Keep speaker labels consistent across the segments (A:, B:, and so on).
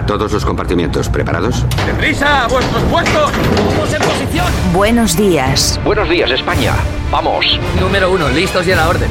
A: A todos los compartimientos, ¿preparados?
B: ¡Deprisa! ¡A vuestros puestos! ¡Vamos en posición!
C: Buenos días.
D: Buenos días, España. Vamos.
B: Número uno, listos y a la orden.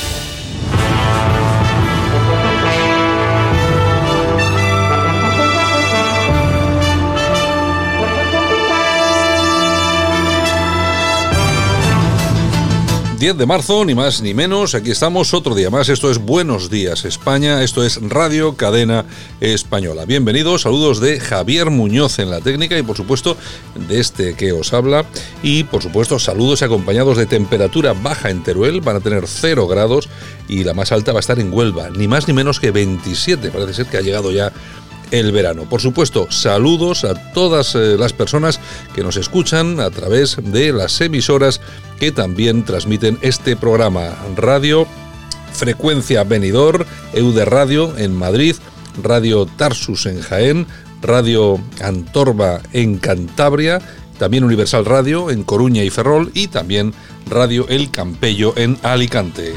E: 10 de marzo, ni más ni menos. Aquí estamos otro día más. Esto es Buenos Días España. Esto es Radio Cadena Española. Bienvenidos. Saludos de Javier Muñoz en la técnica y por supuesto de este que os habla. Y por supuesto saludos acompañados de temperatura baja en Teruel. Van a tener 0 grados y la más alta va a estar en Huelva. Ni más ni menos que 27. Parece ser que ha llegado ya el verano. Por supuesto, saludos a todas eh, las personas que nos escuchan a través de las emisoras que también transmiten este programa. Radio Frecuencia Venidor, Eude Radio en Madrid, Radio Tarsus en Jaén, Radio Antorba en Cantabria, también Universal Radio en Coruña y Ferrol y también Radio El Campello en Alicante.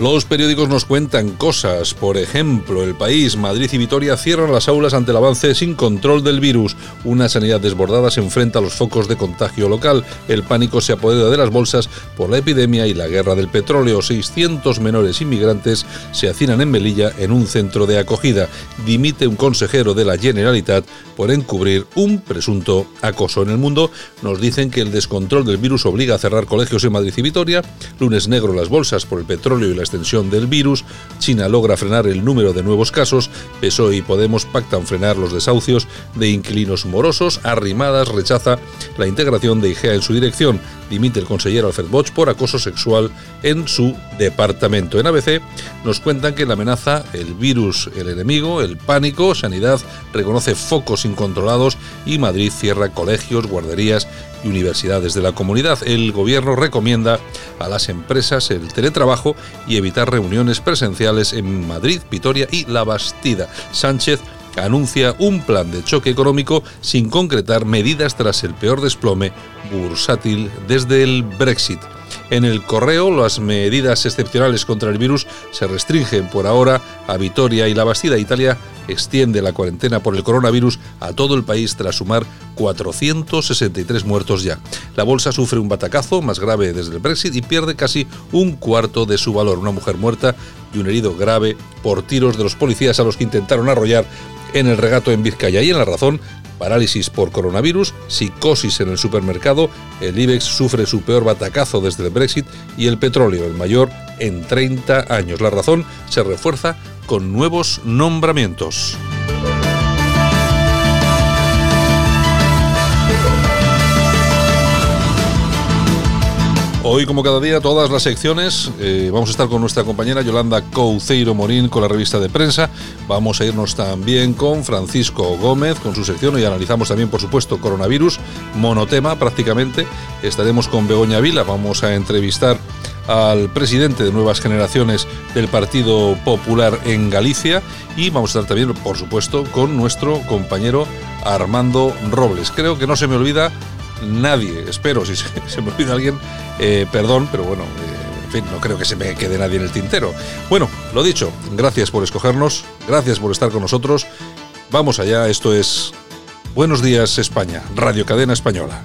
E: Los periódicos nos cuentan cosas, por ejemplo, El País, Madrid y Vitoria cierran las aulas ante el avance sin control del virus. Una sanidad desbordada se enfrenta a los focos de contagio local. El pánico se apodera de las bolsas por la epidemia y la guerra del petróleo. 600 menores inmigrantes se hacinan en Melilla en un centro de acogida. Dimite un consejero de la Generalitat por encubrir un presunto acoso. En el mundo nos dicen que el descontrol del virus obliga a cerrar colegios en Madrid y Vitoria. Lunes negro las bolsas por el petróleo y la extensión del virus, China logra frenar el número de nuevos casos, PSOE y Podemos pactan frenar los desahucios de inquilinos morosos, Arrimadas rechaza la integración de IGEA en su dirección, dimite el consejero Alfred Bosch por acoso sexual en su departamento. En ABC nos cuentan que la amenaza, el virus, el enemigo, el pánico, Sanidad reconoce focos incontrolados y Madrid cierra colegios, guarderías universidades de la comunidad. El gobierno recomienda a las empresas el teletrabajo y evitar reuniones presenciales en Madrid, Vitoria y La Bastida. Sánchez anuncia un plan de choque económico sin concretar medidas tras el peor desplome bursátil desde el Brexit. En el correo, las medidas excepcionales contra el virus se restringen por ahora a Vitoria y la Bastida. Italia extiende la cuarentena por el coronavirus a todo el país tras sumar 463 muertos ya. La bolsa sufre un batacazo más grave desde el Brexit y pierde casi un cuarto de su valor. Una mujer muerta y un herido grave por tiros de los policías a los que intentaron arrollar en el regato en Vizcaya. Y en la razón, parálisis por coronavirus, psicosis en el supermercado, el IBEX sufre su peor batacazo desde el Brexit y el petróleo, el mayor en 30 años. La razón se refuerza con nuevos nombramientos. Hoy, como cada día, todas las secciones. Eh, vamos a estar con nuestra compañera Yolanda Couceiro Morín con la revista de prensa. Vamos a irnos también con Francisco Gómez con su sección y analizamos también, por supuesto, coronavirus, monotema prácticamente. Estaremos con Begoña Vila. Vamos a entrevistar al presidente de Nuevas Generaciones del Partido Popular en Galicia y vamos a estar también, por supuesto, con nuestro compañero Armando Robles. Creo que no se me olvida nadie, espero, si se, me olvida alguien, eh, perdón, pero bueno, eh, en fin, no creo que se me quede nadie en el tintero. Bueno, lo dicho, gracias por escogernos, gracias por estar con nosotros. Vamos allá, esto es Buenos Días España, Radio Cadena Española.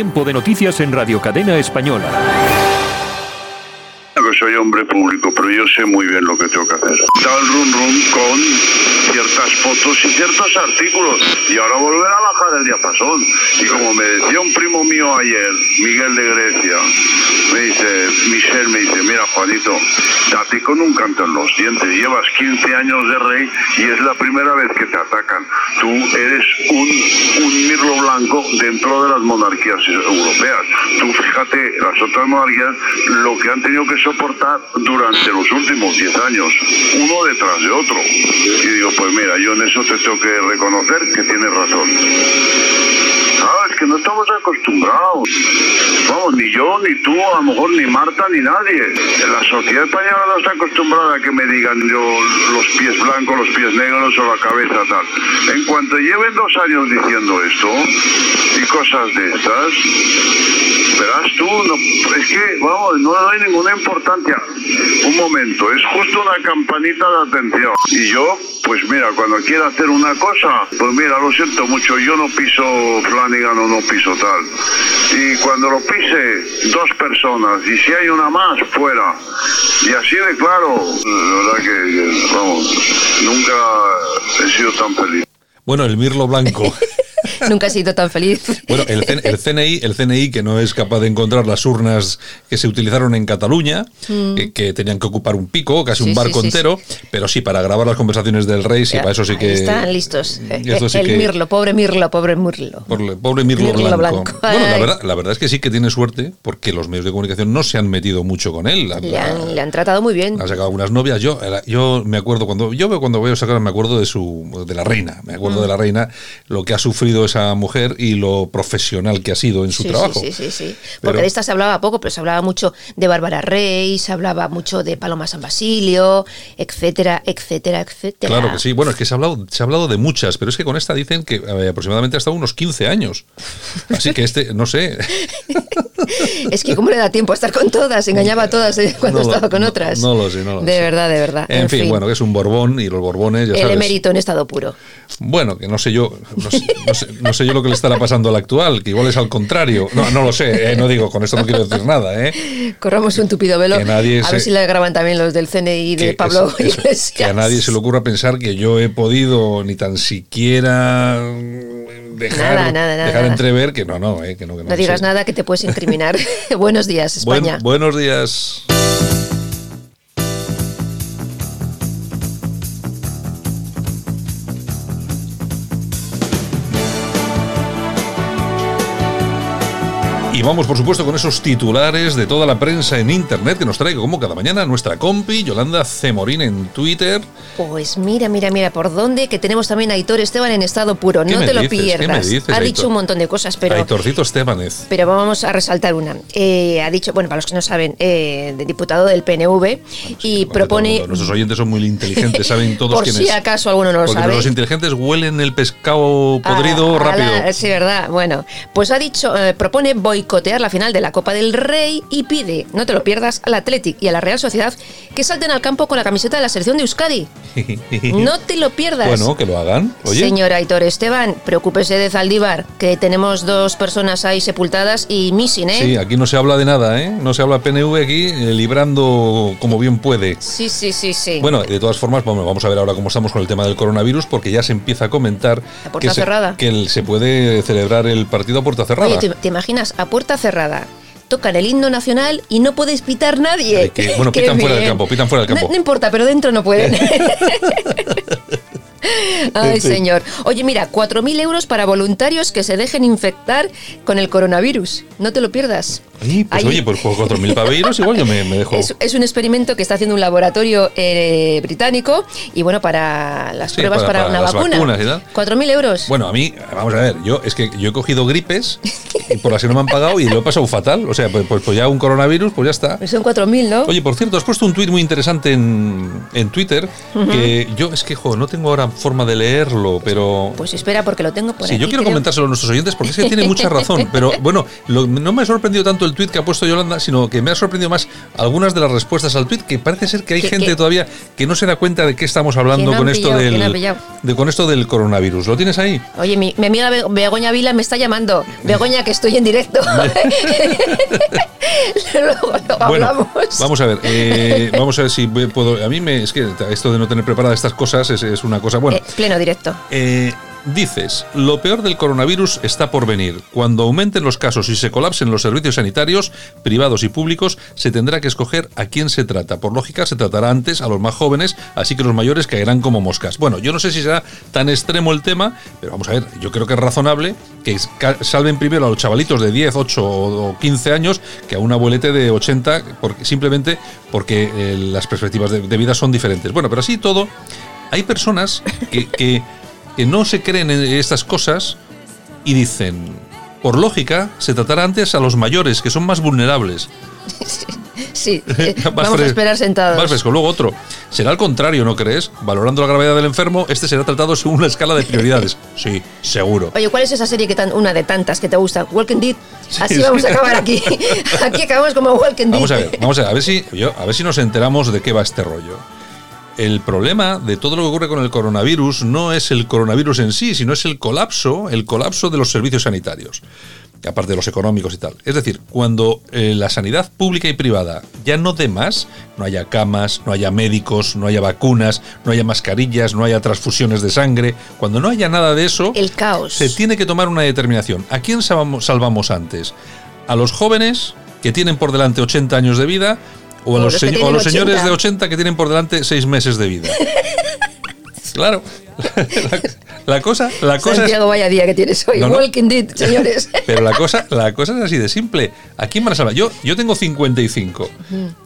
C: Tiempo de noticias en Radio Cadena Española.
F: Soy hombre público, pero yo sé muy bien lo que tengo que hacer. Da el run run con ciertas fotos y ciertos artículos. Y ahora volver a bajar el diapasón. Y como me decía un primo mío ayer, Miguel de Grecia, me dice, Michel me dice, mira Juanito, date con un canto en los dientes. Llevas 15 años de rey y es la primera vez que te atacan. Tú eres un, un mirlo blanco dentro de las monarquías europeas. Tú fíjate, las otras monarquías, lo que han tenido que soportar durante los últimos 10 años, uno detrás de otro. Y digo, pues mira, yo en eso te tengo que reconocer que tienes razón. Ah, es que no estamos acostumbrados. Vamos, ni yo, ni tú, a lo mejor ni Marta, ni nadie. La sociedad española no está acostumbrada a que me digan yo los pies blancos, los pies negros o la cabeza tal. En cuanto lleven dos años diciendo esto y cosas de estas, verás tú, no, es que, vamos, no doy ninguna importancia. Un momento, es justo una campanita de atención. Y yo, pues mira, cuando quiera hacer una cosa, pues mira, lo siento mucho, yo no piso Flanagan o no piso tal. Y cuando lo pise dos personas, y si hay una más, fuera. Y así de claro, la verdad que, vamos, nunca he sido tan feliz.
E: Bueno, el mirlo blanco.
G: Nunca he sido tan feliz.
E: Bueno, el, CNI, el CNI que no es capaz de encontrar las urnas que se utilizaron en Cataluña, que, que tenían que ocupar un pico, casi
G: Mm. Sí,
E: un barco
G: sí,
E: entero, pero sí para grabar las conversaciones del rey, sí, para eso sí que
G: Están listos.
E: esto sí
G: el
E: que-
G: Mirlo, pobre Mirlo, pobre Mirlo.
E: Pobre, pobre Mirlo,
G: Mirlo
E: Blanco.
G: Blanco.
E: Bueno, la verdad, la verdad es que sí que tiene suerte porque los medios de comunicación no se han metido mucho con él.
G: Le han, le han tratado muy bien.
E: Ha sacado algunas novias. Yo, yo me acuerdo cuando yo veo cuando veo sacar, me acuerdo de su de la reina. Me acuerdo
G: Mm.
E: de la reina, lo que ha sufrido esa mujer y lo profesional que ha sido en su
G: Sí,
E: trabajo.
G: Sí, sí, sí.
E: Pero-
G: Porque de esta se hablaba poco, pero se hablaba mucho de Bárbara Rey, se hablaba mucho de Paloma San Basilio, etcétera, etcétera, etcétera.
E: Claro que sí. Bueno, es que se ha hablado, se ha hablado de muchas, pero es que con esta dicen que eh, aproximadamente ha estado unos 15 años. Así que este, no sé.
G: Es que cómo le da tiempo a estar con todas, engañaba a todas eh, cuando
E: No lo-
G: estaba con otras.
E: no lo sé, no lo
G: De
E: sé.
G: verdad, de verdad.
E: En, fin, bueno, que es un Borbón y los Borbones, ya
G: el
E: sabes.
G: emérito en estado puro.
E: Bueno, que no sé yo, no sé, no sé- no sé yo lo que le estará pasando al actual, que igual es al contrario. No, no lo sé, eh, no digo, con esto no quiero decir nada, ¿eh?
G: Corramos un tupido velo. A
E: se-
G: ver si le graban también los del CNI de
E: Que
G: Pablo
E: eso- eso,
G: Iglesias.
E: que a nadie se le ocurra pensar que yo he podido ni tan siquiera dejar,
G: Nada, nada, nada,
E: dejar entrever que no, no, eh, que no, que no.
G: No digas
E: sí.
G: nada que te puedes incriminar. Buenos días,
E: Buen-
G: España.
E: buenos días. Y vamos, por supuesto, con esos titulares de toda la prensa en Internet que nos trae como cada mañana nuestra compi Yolanda Cemorín en Twitter.
G: Pues mira, mira, mira, por dónde, que tenemos también a Aitor Esteban en estado puro.
E: ¿Qué
G: No te lo pierdas.
E: dices,
G: ha
E: Aitor?
G: dicho un montón de cosas, pero.
E: Aitorcito Estebanez.
G: Pero vamos a resaltar una. Eh, ha dicho, bueno, para los que no saben, eh, de diputado del PNV y propone.
E: Nuestros oyentes son muy inteligentes, saben todos
G: por
E: quién
G: si
E: es.
G: acaso alguno no lo
E: Porque
G: sabe.
E: los inteligentes huelen el pescado podrido
G: A- a
E: rápido.
G: la- sí, verdad. Bueno, pues ha dicho, eh, propone boicotear la final de la Copa del Rey y pide, no te lo pierdas, al Athletic y a la Real Sociedad que salten al campo con la camiseta de la selección de Euskadi. No te lo pierdas.
E: Bueno, que lo hagan. Oye,
G: Señor Aitor Esteban, preocúpese de Zaldívar, que tenemos dos personas ahí sepultadas y missing, ¿eh?
E: sí, aquí no se habla de nada, ¿eh? No se habla PNV aquí, eh, librando como bien puede.
G: Sí, sí, sí, sí.
E: Bueno, de todas formas, bueno, vamos a ver ahora cómo estamos con el tema del coronavirus, porque ya se empieza a comentar
G: A puerta
E: que, se,
G: cerrada.
E: que el- se puede celebrar el partido a puerta cerrada.
G: Oye, ¿te, te imaginas? A puerta cerrada. Tocan el himno nacional y no puedes pitar nadie.
E: Ay, que- bueno, pitan fuera del campo, pitan fuera del
G: No-
E: campo.
G: No, importa, pero dentro no pueden. Ay, señor. Oye, mira, 4.000 euros para voluntarios que se dejen infectar con el coronavirus. No te lo pierdas.
E: Ay, pues
G: Ahí-
E: oye, por 4.000 paveiros igual yo me, me dejo.
G: Es, es un experimento que está haciendo un laboratorio eh, británico y bueno, para las
E: Sí,
G: pruebas
E: para-
G: para,
E: para
G: una vacuna.
E: vacunas y tal.
G: 4.000 euros.
E: Bueno, a mí, vamos a ver, yo es que yo he cogido gripes y por las que no me han pagado y lo he pasado fatal. O sea, pues, pues, pues ya un coronavirus, pues ya está.
G: Pues Son 4.000, ¿no?
E: Oye, por cierto, has puesto un tuit muy interesante en, en Twitter que yo es que, jo, no tengo ahora forma de leerlo, pero...
G: Pues espera, porque lo tengo por
E: Sí,
G: aquí.
E: yo quiero
G: creo.
E: comentárselo a nuestros oyentes porque es que tiene mucha razón. Pero bueno, lo- no me ha sorprendido tanto el tuit que ha puesto Yolanda, sino que me ha sorprendido más algunas de las respuestas al tuit, que parece ser que hay
G: ¿Qué-
E: gente
G: qué?
E: todavía que no se da cuenta de qué estamos hablando
G: ¿Quién han
E: con esto del de, con esto del coronavirus. ¿Lo tienes ahí?
G: Oye, mi, mi amiga Be- Begoña Vila me está llamando. Begoña, que estoy en directo. Luego lo
E: Bueno,
G: hablamos.
E: vamos a ver, eh, vamos a ver si puedo. A mí me es que esto de no tener preparadas estas cosas es, es una cosa. Bueno,
G: Eh, pleno directo.
E: Eh, dices, lo peor del coronavirus está por venir. Cuando aumenten los casos y se colapsen los servicios sanitarios, privados y públicos, se tendrá que escoger a quién se trata. Por lógica, se tratará antes a los más jóvenes, así que los mayores caerán como moscas. Bueno, yo no sé si será tan extremo el tema, pero vamos a ver, yo creo que es razonable que salven primero a los chavalitos de 10, 8 o 15 años que a un abuelete de 80, porque, simplemente porque eh, las perspectivas de, de vida son diferentes. Bueno, pero así todo, hay personas que, que- que no se creen en estas cosas y dicen, por lógica, se tratará antes a los mayores, que son más vulnerables.
G: Sí, eh, vamos a esperar sentados.
E: Más fresco. Luego otro. Será al contrario, ¿no crees? Valorando la gravedad del enfermo, este será tratado según una escala de prioridades. Sí, seguro.
G: Oye, ¿cuál es esa serie que tan, una de tantas que te gusta? Walking Dead. Así
E: sí.
G: vamos a acabar aquí. Aquí acabamos como Walking Dead.
E: Vamos a ver, vamos a ver, a ver si, yo- a ver si nos enteramos de qué va este rollo. El problema de todo lo que ocurre con el coronavirus no es el coronavirus en sí, sino es el colapso, el colapso de los servicios sanitarios, aparte de los económicos y tal. Es decir, cuando eh, la sanidad pública y privada ya no dé más, no haya camas, no haya médicos, no haya vacunas, no haya mascarillas, no haya transfusiones de sangre, cuando no haya nada de eso,
G: El caos.
E: se tiene que tomar una determinación. ¿A quién salvamos, salvamos antes? ¿A los jóvenes que tienen por delante 80 años de vida o a los, o
G: tienen
E: los señores
G: 80?
E: de 80 que tienen por delante 6 meses de vida? claro. La, la cosa, la cosa es,
G: Santiago, vaya día que tienes hoy.
E: No, no.
G: Walking Dead, señores.
E: pero la cosa, la cosa es así de simple. ¿A quién van a salvar? Yo, yo tengo 55.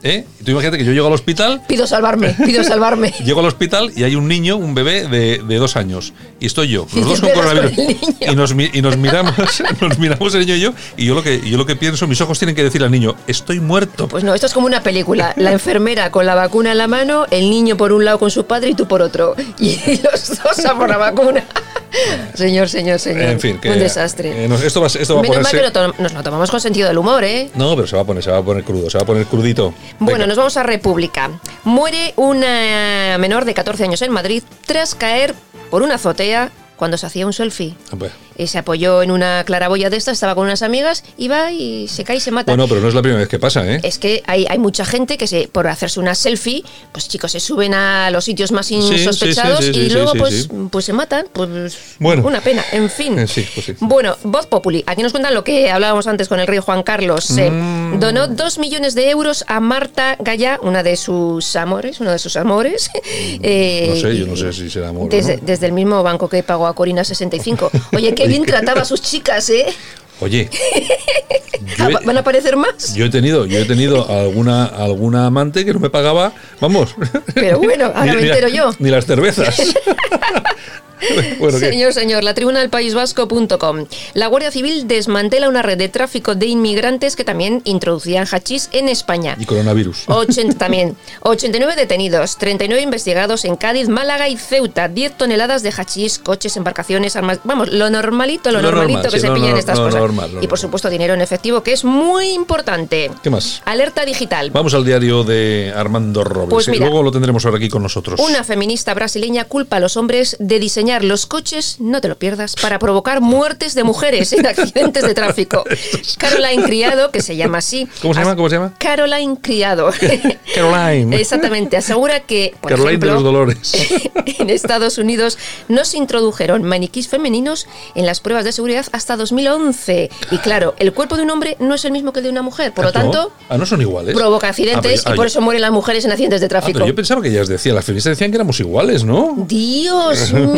E: ¿eh? Tú imagínate que yo llego al hospital
G: Pido salvarme, pido salvarme.
E: Llego al hospital y hay un niño, un bebé de, de dos años. Y estoy yo, los dos con coronavirus. Y nos, y nos miramos, nos miramos el niño y yo, y yo lo que yo lo que pienso, mis ojos tienen que decir al niño, estoy muerto.
G: Pues no, esto es como una película. La enfermera con la vacuna en la mano, el niño por un lado con su padre y tú por otro. Y los dos a por la vacuna. Señor, señor, señor.
E: en fin, que,
G: un desastre.
E: eh, esto va, esto va a
G: Menos mal
E: ponerse.
G: que lo nos lo tomamos con sentido del humor, ¿eh?
E: No, pero se va a poner, se va a poner crudo, se va a poner crudito.
G: Bueno,
E: Venga.
G: nos vamos a República. Muere una menor de 14 años en Madrid tras caer por una azotea cuando se hacía un selfie. Eh, se apoyó en una claraboya de esta, estaba con unas amigas, y va y se cae y se mata.
E: Bueno, pero no es la primera vez que pasa, ¿eh?
G: Es que hay, hay mucha gente que se, por hacerse una selfie, pues chicos, se suben a los sitios más
E: sí,
G: insospechados
E: sí, sí,
G: y luego pues, pues se matan. Pues
E: Bueno.
G: una pena, en fin.
E: Eh, pues.
G: Bueno, Voz Populi, aquí nos cuentan lo que hablábamos antes con el rey Juan Carlos. eh,
E: Mm.
G: donó dos millones de euros a Marta Gallá, una de sus amores, uno de sus amores. eh,
E: No sé, yo
G: y-
E: no sé si será amor o
G: Desde,
E: no.
G: desde el mismo banco que pagó a Corina 65. Oye, qué bien trataba a sus chicas, ¿eh?
E: Oye, he-
G: ¿Van a aparecer más?
E: Yo he tenido, yo he tenido alguna, alguna amante que no me pagaba, vamos.
G: Pero bueno, ahora
E: Ni-
G: me entero yo.
E: Ni las cervezas. bueno, ¿qué?
G: Señor, señor, la tribuna del País Vasco.com. La Guardia Civil desmantela una red de tráfico de inmigrantes que también introducían hachís en España.
E: Y coronavirus.
G: 80 también. 89 detenidos, 39 investigados en Cádiz, Málaga y Ceuta. 10 toneladas de hachís, coches, embarcaciones, armas. Vamos, lo normalito, lo,
E: Lo
G: normalito
E: normal,
G: que
E: sí,
G: se
E: lo
G: pillan estas cosas.
E: normal,
G: y por supuesto, dinero en efectivo, que es muy importante.
E: ¿Qué más?
G: Alerta digital.
E: Vamos al diario de Armando Robles.
G: Pues
E: y
G: mira.
E: luego lo tendremos ahora aquí con nosotros.
G: Una feminista brasileña culpa a los hombres de diseñar los coches, no te lo pierdas, para provocar muertes de mujeres en accidentes de tráfico. Caroline Criado, que se llama así.
E: ¿Cómo se llama? ¿Cómo se llama?
G: Caroline Criado.
E: Caroline.
G: Exactamente, asegura que, por
E: Caroline de
G: ejemplo,
E: los Dolores.
G: en Estados Unidos no se introdujeron maniquís femeninos en las pruebas de seguridad hasta 2011. Y claro, el cuerpo de un hombre no es el mismo que el de una mujer, por lo
E: Ah,
G: tanto,
E: Ah, no son iguales.
G: provoca
E: Ah,
G: accidentes
E: pero- ah,
G: y por
E: yo-
G: eso mueren las mujeres en accidentes de
E: ah,
G: tráfico.
E: pero yo pensaba que ellas decían, las feministas decían que éramos iguales, ¿no?
G: Dios mío,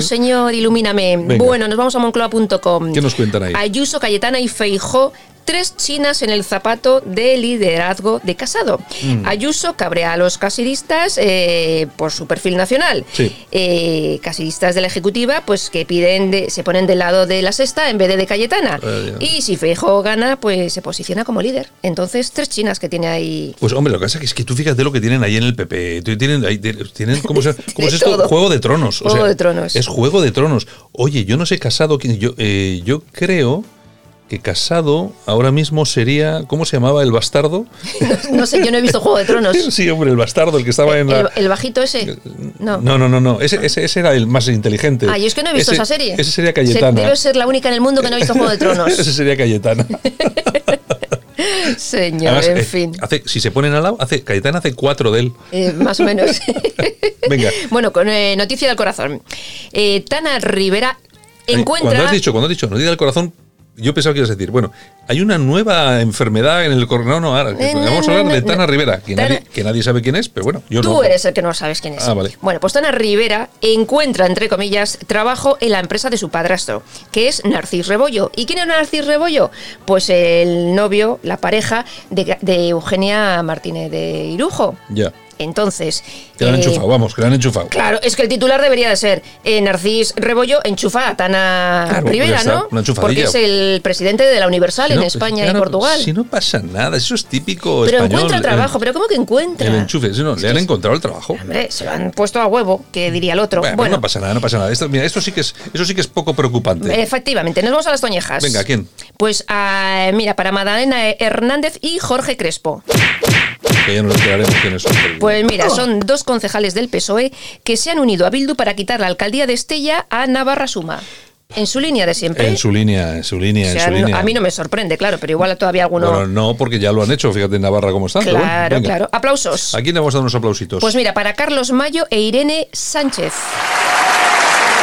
G: señor, ilumíname.
E: Venga.
G: Bueno, nos vamos a moncloa.com.
E: ¿Qué nos cuentan ahí?
G: Ayuso, Cayetana y Feijó. Tres chinas en el zapato de liderazgo de Casado.
E: Mm.
G: Ayuso cabrea a los casidistas eh, por su perfil nacional.
E: Sí.
G: Eh, casidistas de la Ejecutiva, pues que piden de- se ponen del lado de la sexta en vez de de Cayetana. Y si Feijó gana, pues se posiciona como líder. Entonces, tres chinas que tiene ahí.
E: Pues hombre, lo que pasa es que tú fíjate lo que tienen ahí en el PP. Tú- Tienen, ahí- tienen ¿cómo, se- cómo es esto?
G: todo.
E: Juego de tronos. o
G: Juego
E: sea,
G: de tronos.
E: Es juego de tronos. Oye, yo no sé casado. Yo, eh, yo creo que casado ahora mismo sería, ¿cómo se llamaba el bastardo?
G: No, sé, yo no he visto Juego de Tronos.
E: sí, hombre, el bastardo, el que estaba en la...
G: El, el bajito ese. No.
E: No, no, no, no. Ese, ese, ese era el más inteligente.
G: Ah, yo es que no he visto
E: Ese-
G: esa serie.
E: Ese sería
G: Se-
E: Cayetana.
G: Debo ser la única en el mundo que no ha visto Juego de Tronos.
E: ese sería Cayetana.
G: Señor,
E: Además,
G: en
E: eh,
G: fin.
E: hace, si se ponen al lado, hace, Cayetana hace cuatro de él.
G: Eh, más o menos.
E: Venga.
G: Bueno, con eh, noticia del corazón. Eh, Tana Rivera
E: Eh,
G: encuentra.
E: Cuando has dicho, cuando has dicho, no diga el corazón, yo pensaba que ibas a decir, bueno, hay una nueva enfermedad en el corazón. No, no, ahora,
G: Eh, no,
E: vamos a
G: no,
E: hablar de Tana. Rivera, que,
G: Tana-
E: Nadie, que nadie sabe quién es, pero bueno, yo
G: Tú
E: no.
G: eres el que no sabes quién es.
E: Ah, vale.
G: Bueno, pues Tana Rivera encuentra, entre comillas, trabajo en la empresa de su padrastro, que es Narcis Rebollo. ¿Y quién es Narcis Rebollo? Pues el novio, la pareja de, de Eugenia Martínez de Irujo.
E: Ya,
G: Entonces.
E: que la han
G: eh,
E: enchufado, vamos, que la han enchufado.
G: Claro, es que el titular debería de ser eh, Narcis Rebollo enchufa a Tana
E: Claro, pues
G: Rivera,
E: está,
G: ¿no?
E: una.
G: Porque es el presidente de la Universal
E: Si
G: en
E: no,
G: España
E: claro,
G: y Portugal.
E: Si no pasa nada, eso es típico
G: pero
E: español.
G: encuentra
E: el-
G: trabajo, pero ¿cómo que encuentra?
E: El enchufe, si no, le han encontrado el trabajo.
G: Hombre, se lo han puesto a huevo, que diría el otro.
E: Bueno,
G: Bueno,
E: no pasa nada, no pasa nada. Esto, mira, esto sí que es, eso sí que es poco preocupante.
G: efectivamente, nos vamos a las toñejas.
E: Venga, ¿a quién?
G: Pues a, mira, para Madalena Hernández y Jorge Crespo.
E: Que ya nos enteraremos quiénes son.
G: Pues mira, son dos concejales del PSOE que se han unido a Bildu para quitar la alcaldía de Estella a Navarra Suma. En su línea de siempre.
E: En su línea, en su línea,
G: O sea,
E: en su
G: no-
E: línea.
G: a mí no me sorprende, claro, pero igual todavía alguno.
E: Bueno, no, porque ya lo han hecho, fíjate en Navarra cómo están. bueno,
G: claro, claro. Aplausos.
E: ¿A quién le vamos a dar unos aplausitos?
G: Pues mira, para Carlos Mayo e Irene Sánchez.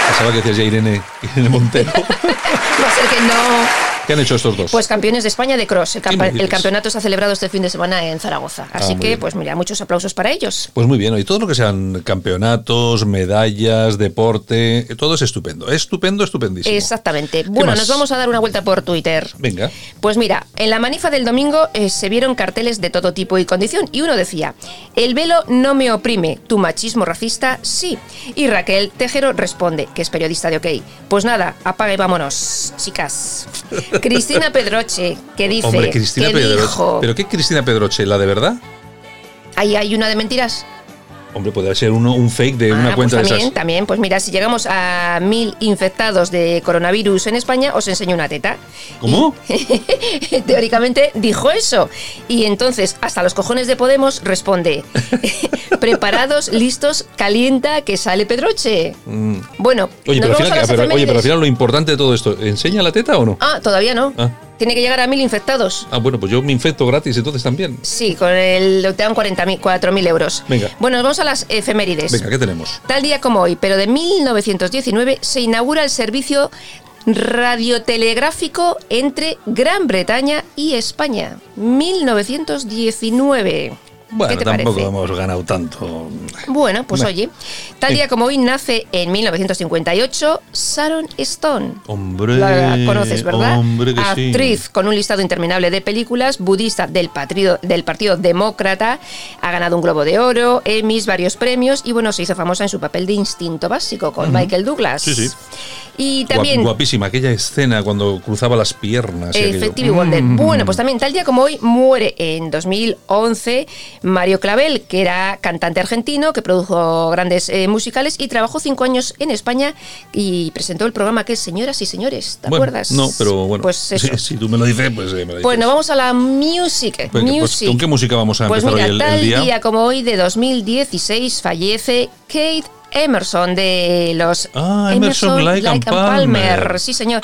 E: Pensaba que decías ya Irene, Irene Montero.
G: Va a ser que no.
E: ¿Qué han hecho estos dos?
G: Pues campeones de España de cross. El, campeonato se ha celebrado este fin de semana en Zaragoza. Así
E: muy
G: que,
E: bien.
G: pues mira, muchos aplausos para ellos.
E: Pues muy bien, y todo lo que sean campeonatos, medallas, deporte, todo es estupendo. Estupendo, estupendísimo.
G: Exactamente. Bueno,
E: más?
G: nos vamos a dar una vuelta por Twitter.
E: Venga.
G: Pues mira, en la manifa del domingo eh, se vieron carteles de todo tipo y condición y uno decía, el velo no me oprime, tu machismo racista sí. Y Raquel Tejero responde, que es periodista de OK. Pues nada, apaga y vámonos, chicas. Cristina Pedroche, que dice,
E: Hombre, Cristina Pedroche. ¿Pero qué Cristina Pedroche? ¿La de verdad?
G: ahí hay una de mentiras.
E: Hombre, puede ser uno, un fake de una
G: Ah,
E: cuenta
G: pues
E: de
G: también,
E: esas.
G: también, pues mira, si llegamos a mil infectados de coronavirus en España, os enseño una teta.
E: ¿Cómo?
G: Y, teóricamente dijo eso. Y entonces, hasta los cojones de Podemos responde: Preparados, listos, calienta, que sale Pedroche. Bueno,
E: Mm. Oye,
G: nos
E: pero al, final, pero- oye, pero al final lo importante de todo esto, ¿enseña la teta o no?
G: Ah, todavía no.
E: Ah.
G: Tiene que llegar a mil infectados.
E: Ah, bueno, pues yo me infecto gratis entonces también.
G: Sí, con el. Te dan 4.000 euros.
E: Venga.
G: Bueno, nos vamos a las efemérides.
E: Venga, ¿qué tenemos?
G: Tal día como hoy, pero de 1919, se inaugura el servicio radiotelegráfico entre Gran Bretaña y España. 1919.
E: Bueno,
G: ¿Qué te
E: tampoco
G: parece?
E: hemos ganado tanto.
G: Bueno, pues
E: Bueno.
G: oye, tal día como hoy nace en 1958 Sharon Stone.
E: Hombre.
G: La conoces, ¿verdad?
E: Hombre que sí.
G: Actriz con un listado interminable de películas, budista del partido, del partido Demócrata, ha ganado un Globo de Oro, Emmys, varios premios y bueno, se hizo famosa en su papel de instinto básico con Michael Douglas.
E: Sí, sí.
G: Y
E: Guap-
G: también
E: guapísima, aquella escena cuando cruzaba las piernas.
G: Wonder.
E: Mm.
G: Bueno, pues también tal día como hoy muere en 2011 Mario Clavel, que era cantante argentino, que produjo grandes eh, musicales y trabajó cinco años en España y presentó el programa que es Señoras y Señores, ¿te
E: Bueno,
G: acuerdas?
E: No, pero bueno.
G: Pues.
E: Si, si tú me lo dices, pues eh, me lo dices.
G: Bueno, vamos a la music.
E: Venga, pues,
G: music.
E: ¿Con qué música vamos a
G: Pues
E: empezar
G: mira,
E: hoy el,
G: tal
E: el día?
G: día como hoy de 2016 fallece Kate Emerson de los
E: Ah, Emerson, Lake and Palmer.
G: Sí, señor.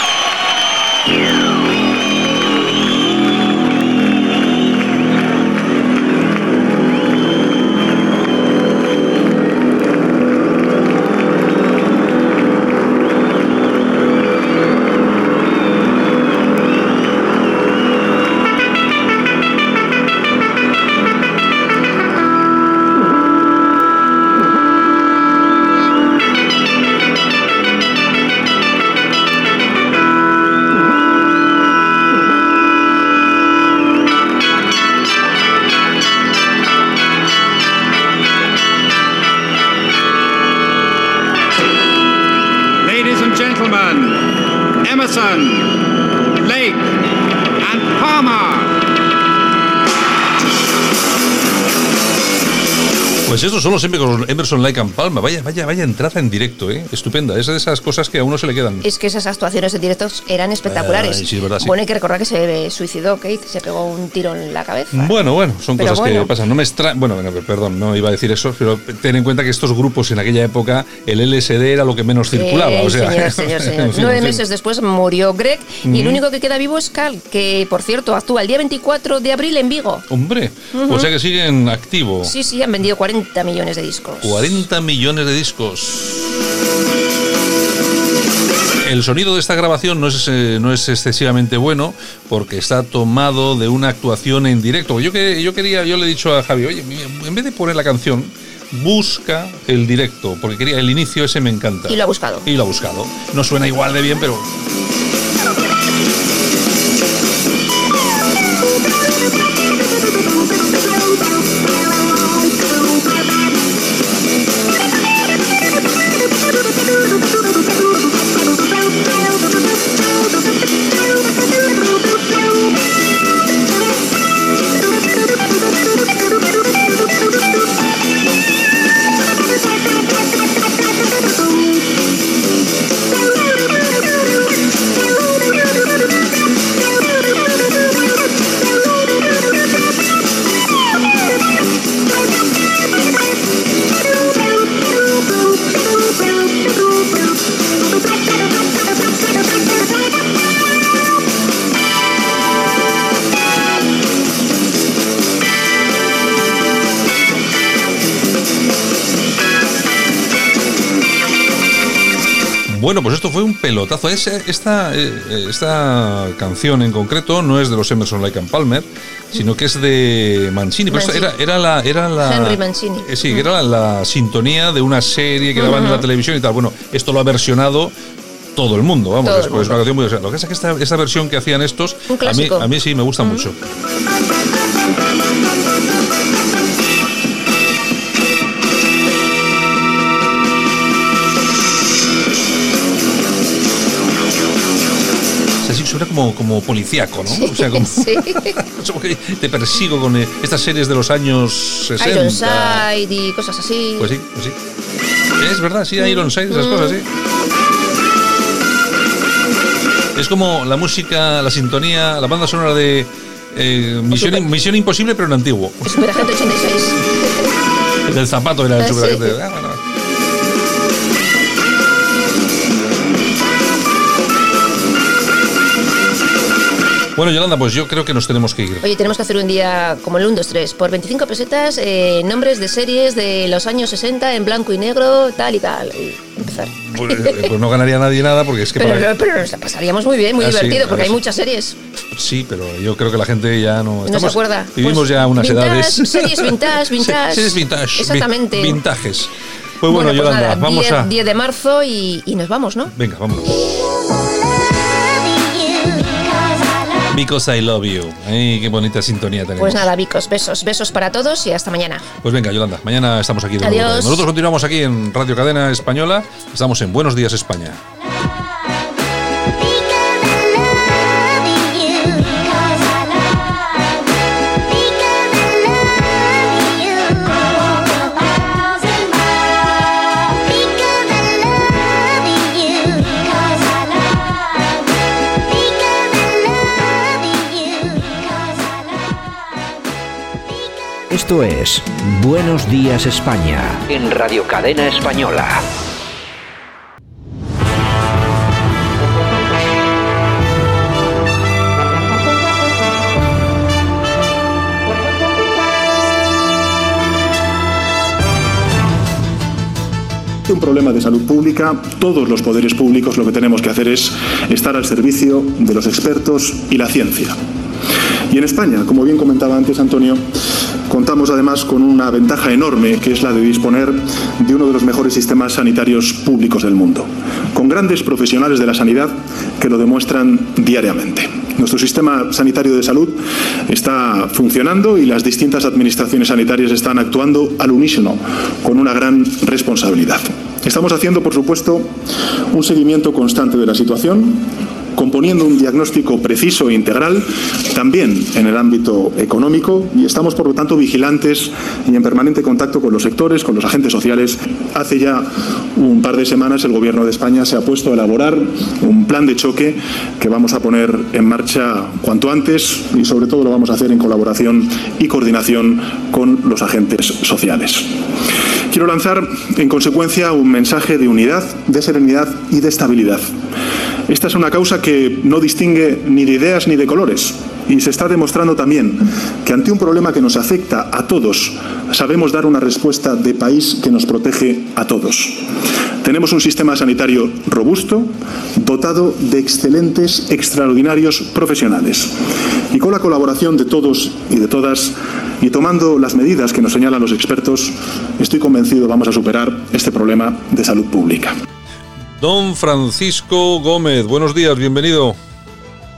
E: Son los Emerson Lake and Palma. Vaya, vaya, vaya entrada en directo, ¿eh? Estupenda. Es de esas cosas que a uno se le quedan.
G: Es que esas actuaciones en directos eran espectaculares.
E: Ay, sí, es verdad, sí.
G: Bueno, hay que recordar que se suicidó Kate, se pegó un tiro en la cabeza.
E: Bueno, bueno, son
G: Pero
E: cosas que pasan. No me extra... Bueno, perdón, no iba a decir eso, pero ten en cuenta que estos grupos en aquella época, el LSD era lo que menos circulaba. O sea,
G: señor, señor, señor.
E: en fin,
G: Nueve
E: en fin.
G: meses después murió Greg y el único que queda vivo es Carl, que por cierto actúa el día 24 de abril en Vigo.
E: Hombre, o sea que siguen activo.
G: Sí, sí, han vendido 40 millones de discos.
E: 40 millones de discos. El sonido de esta grabación no es, eh, no es excesivamente bueno porque está tomado de una actuación en directo. Yo, que, yo quería, yo le he dicho a Javi, oye, en vez de poner la canción, busca el directo, porque quería el inicio ese me encanta.
G: Y lo ha buscado.
E: Y lo ha buscado. No suena igual de bien, pero Bueno, pues esto fue un pelotazo. Ese- esta, eh, esta canción en concreto no es de los Emerson Lake and Palmer, sino que es de Mancini. Pero
G: Mancini.
E: era, era la, era la.
G: Henry Mancini.
E: Eh, sí, era la, la sintonía de una serie que daban en la televisión y tal. Bueno, esto lo ha versionado todo el mundo, vamos,
G: Todo
E: es,
G: el
E: pues, es una
G: mundo.
E: canción muy. Lo que pasa es que esta, esta versión que hacían estos, a mí, a mí sí me gusta mucho. Suena como, como policíaco, ¿no? O sea, como,
G: Sí.
E: como que te persigo con estas series de los años 60.
G: Ironside y cosas así.
E: Pues sí, pues sí. Es verdad, sí, Ironside, esas cosas, sí. Es como la música, la sintonía, la banda sonora de eh, Misión,
G: Super-
E: Misión Imposible, pero en antiguo.
G: Superagente 86.
E: El zapato era el
G: Ah, sí.
E: superagente. Ah, bueno. Bueno, Yolanda, pues yo creo que nos tenemos que ir.
G: Oye, tenemos que hacer un día como el 1, 2, 3. Por 25 pesetas, eh, nombres de series de los años 60 en blanco y negro, tal y tal. Y empezar.
E: Pues, eh, pues no ganaría nadie nada porque es que
G: Pero,
E: para-
G: pero nos la pasaríamos muy bien, muy
E: Ah, sí,
G: divertido, porque
E: ahora
G: hay
E: sí.
G: muchas series.
E: Sí, pero yo creo que la gente ya no.
G: No
E: estamos-
G: se acuerda.
E: Vivimos
G: Pues,
E: ya unas
G: vintage,
E: edades.
G: series vintage, vintage.
E: Series vintage. vi-
G: Exactamente.
E: Vintajes. Pues bueno,
G: pues
E: Yolanda,
G: nada,
E: vamos
G: 10,
E: a.
G: 10 de marzo y, y nos vamos, ¿no?
E: Venga, vamos. Because I love you. Ay, qué bonita sintonía tenemos.
G: Pues nada, Vicos, besos, besos para todos y hasta mañana.
E: Pues venga, Yolanda, mañana estamos aquí de.
G: Adiós.
E: Nosotros continuamos aquí en Radio Cadena Española. Estamos en Buenos Días España.
H: Esto es Buenos Días España.
D: En Radio Cadena Española.
I: un problema de salud pública, todos los poderes públicos lo que tenemos que hacer es estar al servicio de los expertos y la ciencia. Y en España, como bien comentaba antes Antonio, contamos además con una ventaja enorme que es la de disponer de uno de los mejores sistemas sanitarios públicos del mundo, con grandes profesionales de la sanidad que lo demuestran diariamente. Nuestro sistema sanitario de salud está funcionando y las distintas administraciones sanitarias están actuando al unísono, con una gran responsabilidad. Estamos haciendo, por supuesto, un seguimiento constante de la situación, componiendo un diagnóstico preciso e integral, también en el ámbito económico, y estamos, por lo tanto, vigilantes y en permanente contacto con los sectores, con los agentes sociales. Hace ya un par de semanas el Gobierno de España se ha puesto a elaborar un plan de choque que vamos a poner en marcha cuanto antes y, sobre todo, lo vamos a hacer en colaboración y coordinación con los agentes sociales. Quiero lanzar, en consecuencia, un mensaje de unidad, de serenidad y de estabilidad. Esta es una causa que no distingue ni de ideas ni de colores. Y se está demostrando también que ante un problema que nos afecta a todos, sabemos dar una respuesta de país que nos protege a todos. Tenemos un sistema sanitario robusto, dotado de excelentes, extraordinarios profesionales. Y con la colaboración de todos y de todas, y tomando las medidas que nos señalan los expertos, estoy convencido vamos a superar este problema de salud pública.
E: Don Francisco Gómez, buenos días, bienvenido.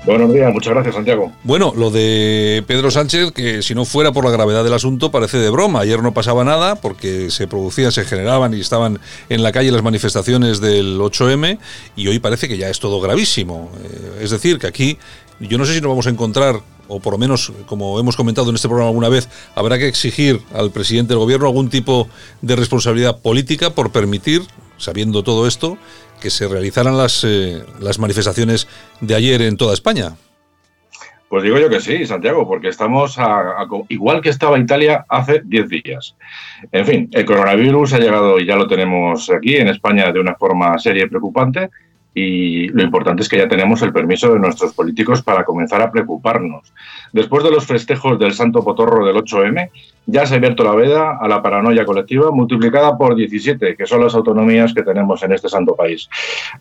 J: Buenos días, muchas gracias, Santiago.
E: Bueno, lo de Pedro Sánchez, que si no fuera por la gravedad del asunto, parece de broma. Ayer no pasaba nada porque se producían, se generaban y estaban en la calle las manifestaciones del 8M y hoy parece que ya es todo gravísimo. Eh, es decir, que aquí yo no sé si nos vamos a encontrar, o por lo menos, como hemos comentado en este programa alguna vez, habrá que exigir al presidente del gobierno algún tipo de responsabilidad política por permitir, sabiendo todo esto, que se realizaran las, eh, las manifestaciones de ayer en toda España.
J: Pues digo yo que sí, Santiago, porque estamos igual que estaba Italia hace 10 días. En fin, el coronavirus ha llegado y ya lo tenemos aquí en España de una forma seria y preocupante y lo importante es que ya tenemos el permiso de nuestros políticos para comenzar a preocuparnos. Después de los festejos del Santo Potorro del 8M, ya se ha abierto la veda a la paranoia colectiva multiplicada por 17, que son las autonomías que tenemos en este santo país.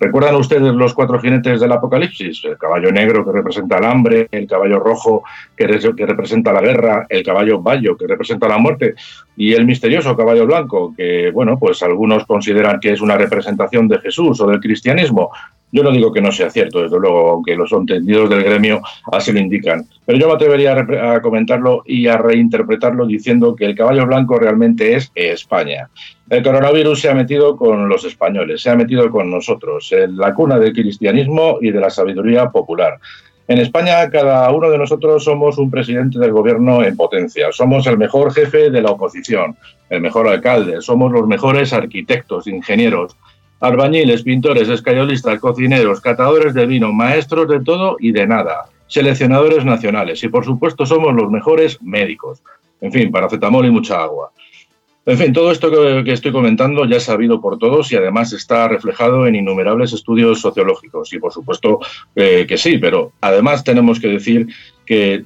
J: ¿Recuerdan ustedes los cuatro jinetes del Apocalipsis? El caballo negro que representa el hambre, el caballo rojo que, que representa la guerra, el caballo bayo que representa la muerte y el misterioso caballo blanco que, bueno, pues algunos consideran que es una representación de Jesús o del cristianismo. Yo no digo que no sea cierto, desde luego, aunque los entendidos del gremio así lo indican. Pero yo me atrevería a, comentarlo y a reinterpretarlo diciendo que el caballo blanco realmente es España. El coronavirus se ha metido con los españoles, se ha metido con nosotros, en la cuna del cristianismo y de la sabiduría popular. En España, cada uno de nosotros somos un presidente del gobierno en potencia. Somos el mejor jefe de la oposición, el mejor alcalde, somos los mejores arquitectos, ingenieros, albañiles, pintores, escayolistas, cocineros, catadores de vino, maestros de todo y de nada, seleccionadores nacionales y por supuesto somos los mejores médicos. En fin, paracetamol y mucha agua. En fin, todo esto que, estoy comentando ya es sabido por todos y además está reflejado en innumerables estudios sociológicos. Y por supuesto eh, que sí, pero además tenemos que decir que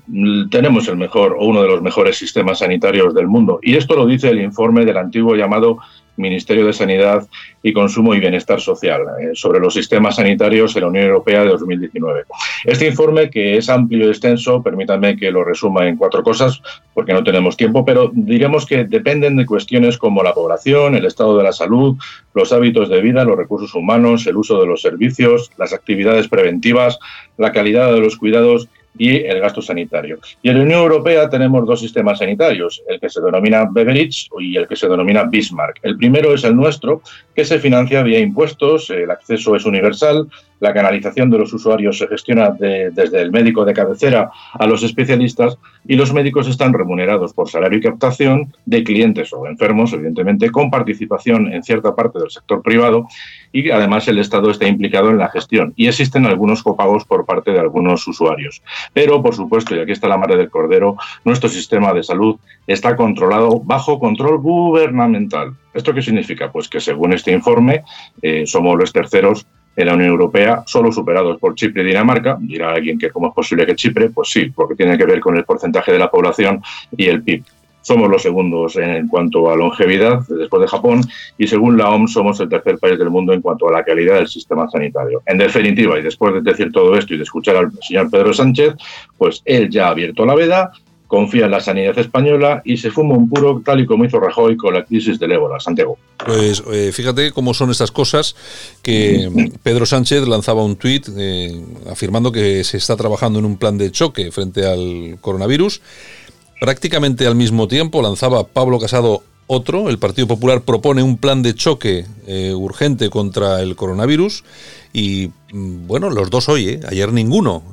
J: tenemos el mejor o uno de los mejores sistemas sanitarios del mundo. Y esto lo dice el informe del antiguo llamado Ministerio de Sanidad y Consumo y Bienestar Social eh, sobre los sistemas sanitarios en la Unión Europea de 2019. Este informe, que es amplio y extenso, permítanme que lo resuma en cuatro cosas, porque no tenemos tiempo, pero diremos que dependen de cuestiones como la población, el estado de la salud, los hábitos de vida, los recursos humanos, el uso de los servicios, las actividades preventivas, la calidad de los cuidados y el gasto sanitario. Y en la Unión Europea tenemos dos sistemas sanitarios, el que se denomina Beveridge y el que se denomina Bismarck. El primero es el nuestro, que se financia vía impuestos, el acceso es universal, la canalización de los usuarios se gestiona desde el médico de cabecera a los especialistas y los médicos están remunerados por salario y captación de clientes o enfermos, evidentemente, con participación en cierta parte del sector privado y además el Estado está implicado en la gestión y existen algunos copagos por parte de algunos usuarios. Pero, por supuesto, y aquí está la madre del cordero, nuestro sistema de salud está controlado bajo control gubernamental. ¿Esto qué significa? Pues que según este informe eh, somos los terceros en la Unión Europea, solo superados por Chipre y Dinamarca. Dirá alguien que cómo es posible que Chipre, pues sí, porque tiene que ver con el porcentaje de la población y el PIB. Somos los segundos en cuanto a longevidad después de Japón y según la OMS somos el tercer país del mundo en cuanto a la calidad del sistema sanitario. En definitiva, y después de decir todo esto y de escuchar al señor Pedro Sánchez, pues él ya ha abierto la veda, confía en la sanidad española y se fuma un puro tal y como hizo Rajoy con la crisis del ébola. Santiago.
E: Pues eh, fíjate cómo son estas cosas que Pedro Sánchez lanzaba un tuit eh, afirmando que se está trabajando en un plan de choque frente al coronavirus. Prácticamente al mismo tiempo lanzaba Pablo Casado otro. El Partido Popular propone un plan de choque eh, urgente contra el coronavirus y, mm, bueno, los dos hoy, ¿eh? ayer ninguno.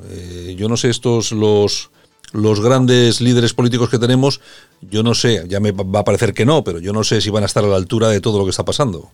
E: Yo no sé estos los los grandes líderes políticos que tenemos, yo no sé, ya me va a parecer que no, pero yo no sé si van a estar a la altura de todo lo que está pasando.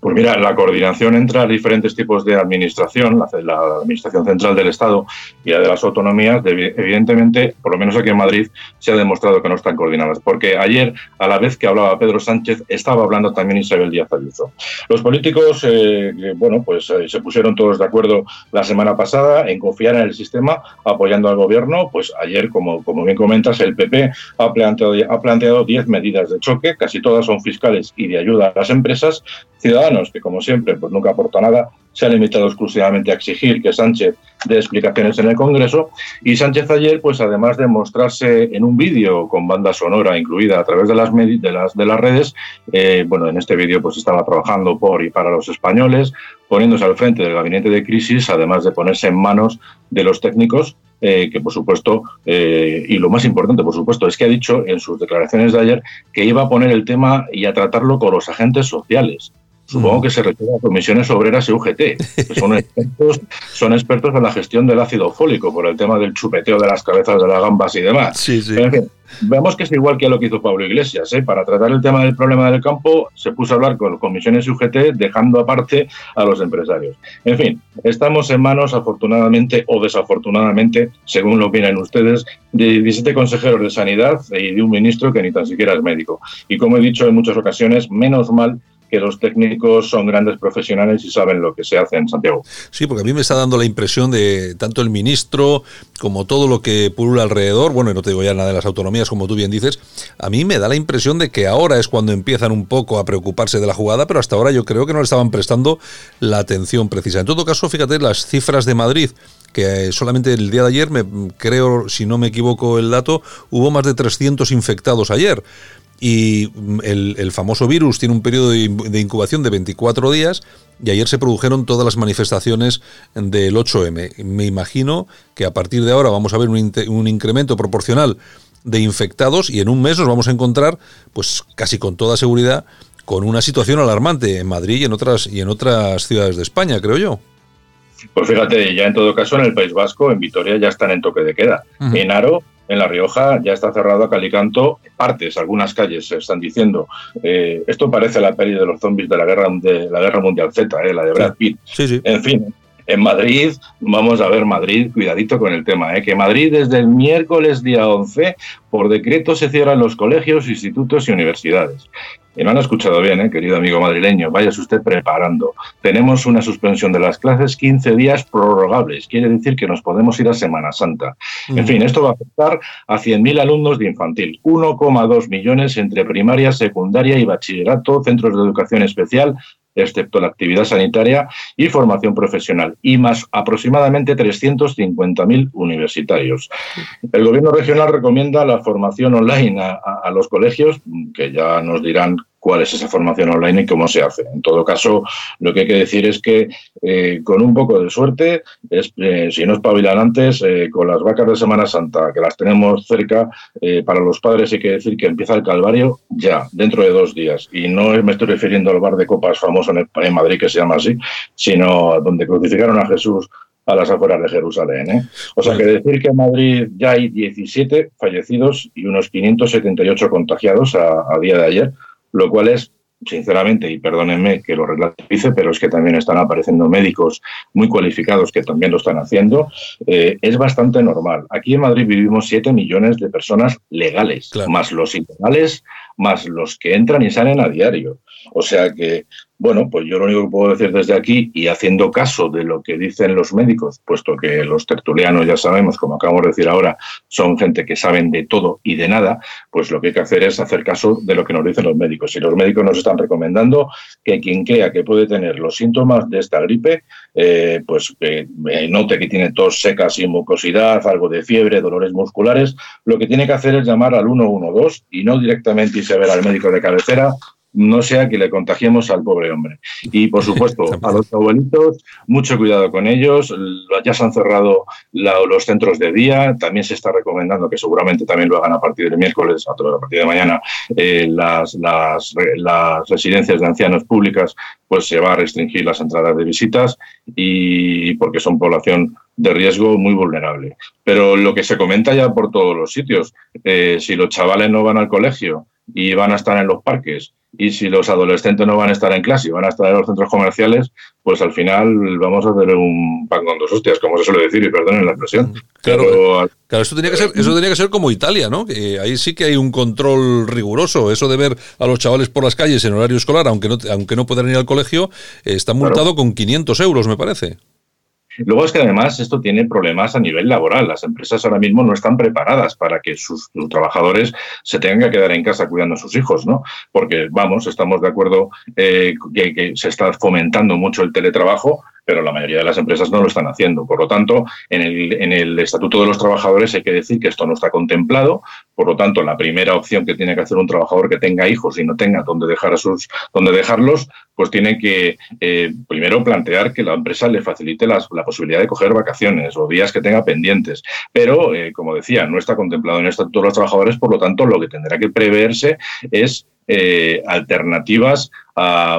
J: Pues mira, la coordinación entre diferentes tipos de administración, la, administración central del Estado y la de las autonomías, evidentemente, por lo menos aquí en Madrid, se ha demostrado que no están coordinadas. Porque ayer, a la vez que hablaba Pedro Sánchez, estaba hablando también Isabel Díaz Ayuso. Los políticos, eh, bueno, pues eh, se pusieron todos de acuerdo la semana pasada en confiar en el sistema, apoyando al gobierno. Pues ayer, como, como bien comentas, el PP ha planteado, ha planteado 10 medidas de choque, casi todas son fiscales y de ayuda a las empresas. Ciudadanos que como siempre pues nunca aporta nada, se ha limitado exclusivamente a exigir que Sánchez dé explicaciones en el Congreso y Sánchez ayer, pues además de mostrarse en un vídeo con banda sonora incluida a través de las, de las, de las redes, eh, bueno, en este vídeo pues estaba trabajando por y para los españoles, poniéndose al frente del gabinete de crisis, además de ponerse en manos de los técnicos eh, que por supuesto, eh, y lo más importante por supuesto, es que ha dicho en sus declaraciones de ayer que iba a poner el tema y a tratarlo con los agentes sociales. Supongo que se refiere a comisiones obreras y UGT, que son expertos, son expertos en la gestión del ácido fólico por el tema del chupeteo de las cabezas de las gambas y demás.
E: Sí, sí.
J: vemos que es igual que lo que hizo Pablo Iglesias. ¿eh? Para tratar el tema del problema del campo, se puso a hablar con comisiones y UGT, dejando aparte a los empresarios. En fin, estamos en manos, afortunadamente o desafortunadamente, según lo opinan ustedes, de 17 consejeros de sanidad y de un ministro que ni tan siquiera es médico. Y como he dicho en muchas ocasiones, menos mal que los técnicos son grandes profesionales y saben lo que se hace en Santiago.
E: Sí, porque a mí me está dando la impresión de tanto el ministro como todo lo que pulula alrededor, bueno, y no te digo ya nada de las autonomías, como tú bien dices, a mí me da la impresión de que ahora es cuando empiezan un poco a preocuparse de la jugada, pero hasta ahora yo creo que no le estaban prestando la atención precisa. En todo caso, fíjate las cifras de Madrid que solamente el día de ayer, me, creo, si no me equivoco el dato, hubo más de 300 infectados ayer y el, famoso virus tiene un periodo de incubación de 24 días y ayer se produjeron todas las manifestaciones del 8M. Me imagino que a partir de ahora vamos a ver un, un incremento proporcional de infectados y en un mes nos vamos a encontrar, pues casi con toda seguridad, con una situación alarmante en Madrid y en otras, y en otras ciudades de España, creo yo.
J: Pues fíjate, ya en todo caso en el País Vasco, en Vitoria ya están en toque de queda. En Aro en La Rioja ya está cerrado a Calicanto, partes, algunas calles se están diciendo. Eh, esto parece la peli de los zombies de la guerra, de la guerra mundial Z, eh, la de Brad Pitt. En fin, en Madrid, vamos a ver Madrid, cuidadito con el tema, ¿eh? que Madrid desde el miércoles día 11, por decreto se cierran los colegios, institutos y universidades. Y no han escuchado bien, ¿eh? querido amigo madrileño, váyase usted preparando. Tenemos una suspensión de las clases 15 días prorrogables, quiere decir que nos podemos ir a Semana Santa. En fin, esto va a afectar a 100.000 alumnos de infantil, 1,2 millones entre primaria, secundaria y bachillerato, centros de educación especial, excepto la actividad sanitaria y formación profesional, y más aproximadamente 350.000 universitarios. El Gobierno regional recomienda la formación online a, los colegios, que ya nos dirán cuál es esa formación online y cómo se hace. En todo caso, lo que hay que decir es que eh, con un poco de suerte, es, eh, si no espabilan antes, eh, con las vacas de Semana Santa, que las tenemos cerca, para los padres hay que decir que empieza el Calvario ya, dentro de dos días. Y no me estoy refiriendo al bar de copas famoso en, en Madrid, que se llama así, sino a donde crucificaron a Jesús a las afueras de Jerusalén. O sea que decir que en Madrid ya hay 17 fallecidos y unos 578 contagiados a día de ayer, lo cual es, sinceramente, y perdónenme que lo relativice, pero es que también están apareciendo médicos muy cualificados que también lo están haciendo, eh, es bastante normal. Aquí en Madrid vivimos 7 millones de personas legales, más los ilegales, más los que entran y salen a diario. O sea que bueno, pues yo lo único que puedo decir desde aquí y haciendo caso de lo que dicen los médicos, puesto que los tertulianos ya sabemos, como acabamos de decir ahora, son gente que saben de todo y de nada, pues lo que hay que hacer es hacer caso de lo que nos dicen los médicos. Y los médicos nos están recomendando que quien crea que puede tener los síntomas de esta gripe, eh, pues eh, note que tiene tos secas y mucosidad, algo de fiebre, dolores musculares, lo que tiene que hacer es llamar al 112 y no directamente irse a ver al médico de cabecera, no sea que le contagiemos al pobre hombre. Y por supuesto, a los abuelitos, mucho cuidado con ellos. Ya se han cerrado los centros de día. También se está recomendando que seguramente también lo hagan a partir del miércoles, a partir de mañana, eh, las, las, las residencias de ancianos públicas, pues se va a restringir las entradas de visitas y porque son población de riesgo muy vulnerable. Pero lo que se comenta ya por todos los sitios, eh, si los chavales no van al colegio y van a estar en los parques, y si los adolescentes no van a estar en clase y van a estar en los centros comerciales, pues al final vamos a hacer un pan con dos hostias, como se suele decir, y perdonen la expresión.
E: Claro, claro eso, tenía que ser, eso tenía que ser como Italia, ¿no? Que ahí sí que hay un control riguroso. Eso de ver a los chavales por las calles en horario escolar, aunque no, aunque no puedan ir al colegio, está multado con 500 euros, me parece.
J: Luego es que además esto tiene problemas a nivel laboral. Las empresas ahora mismo no están preparadas para que sus, trabajadores se tengan que quedar en casa cuidando a sus hijos, ¿no? Porque, vamos, estamos de acuerdo eh, que se está fomentando mucho el teletrabajo, pero la mayoría de las empresas no lo están haciendo. Por lo tanto, en el, en el Estatuto de los Trabajadores hay que decir que esto no está contemplado. Por lo tanto, la primera opción que tiene que hacer un trabajador que tenga hijos y no tenga dónde, dejar a sus, dónde dejarlos, pues tiene que eh, primero plantear que la empresa le facilite la posibilidad de coger vacaciones o días que tenga pendientes. Pero, eh, como decía, no está contemplado en el Estatuto de los Trabajadores, por lo tanto, lo que tendrá que preverse es eh, alternativas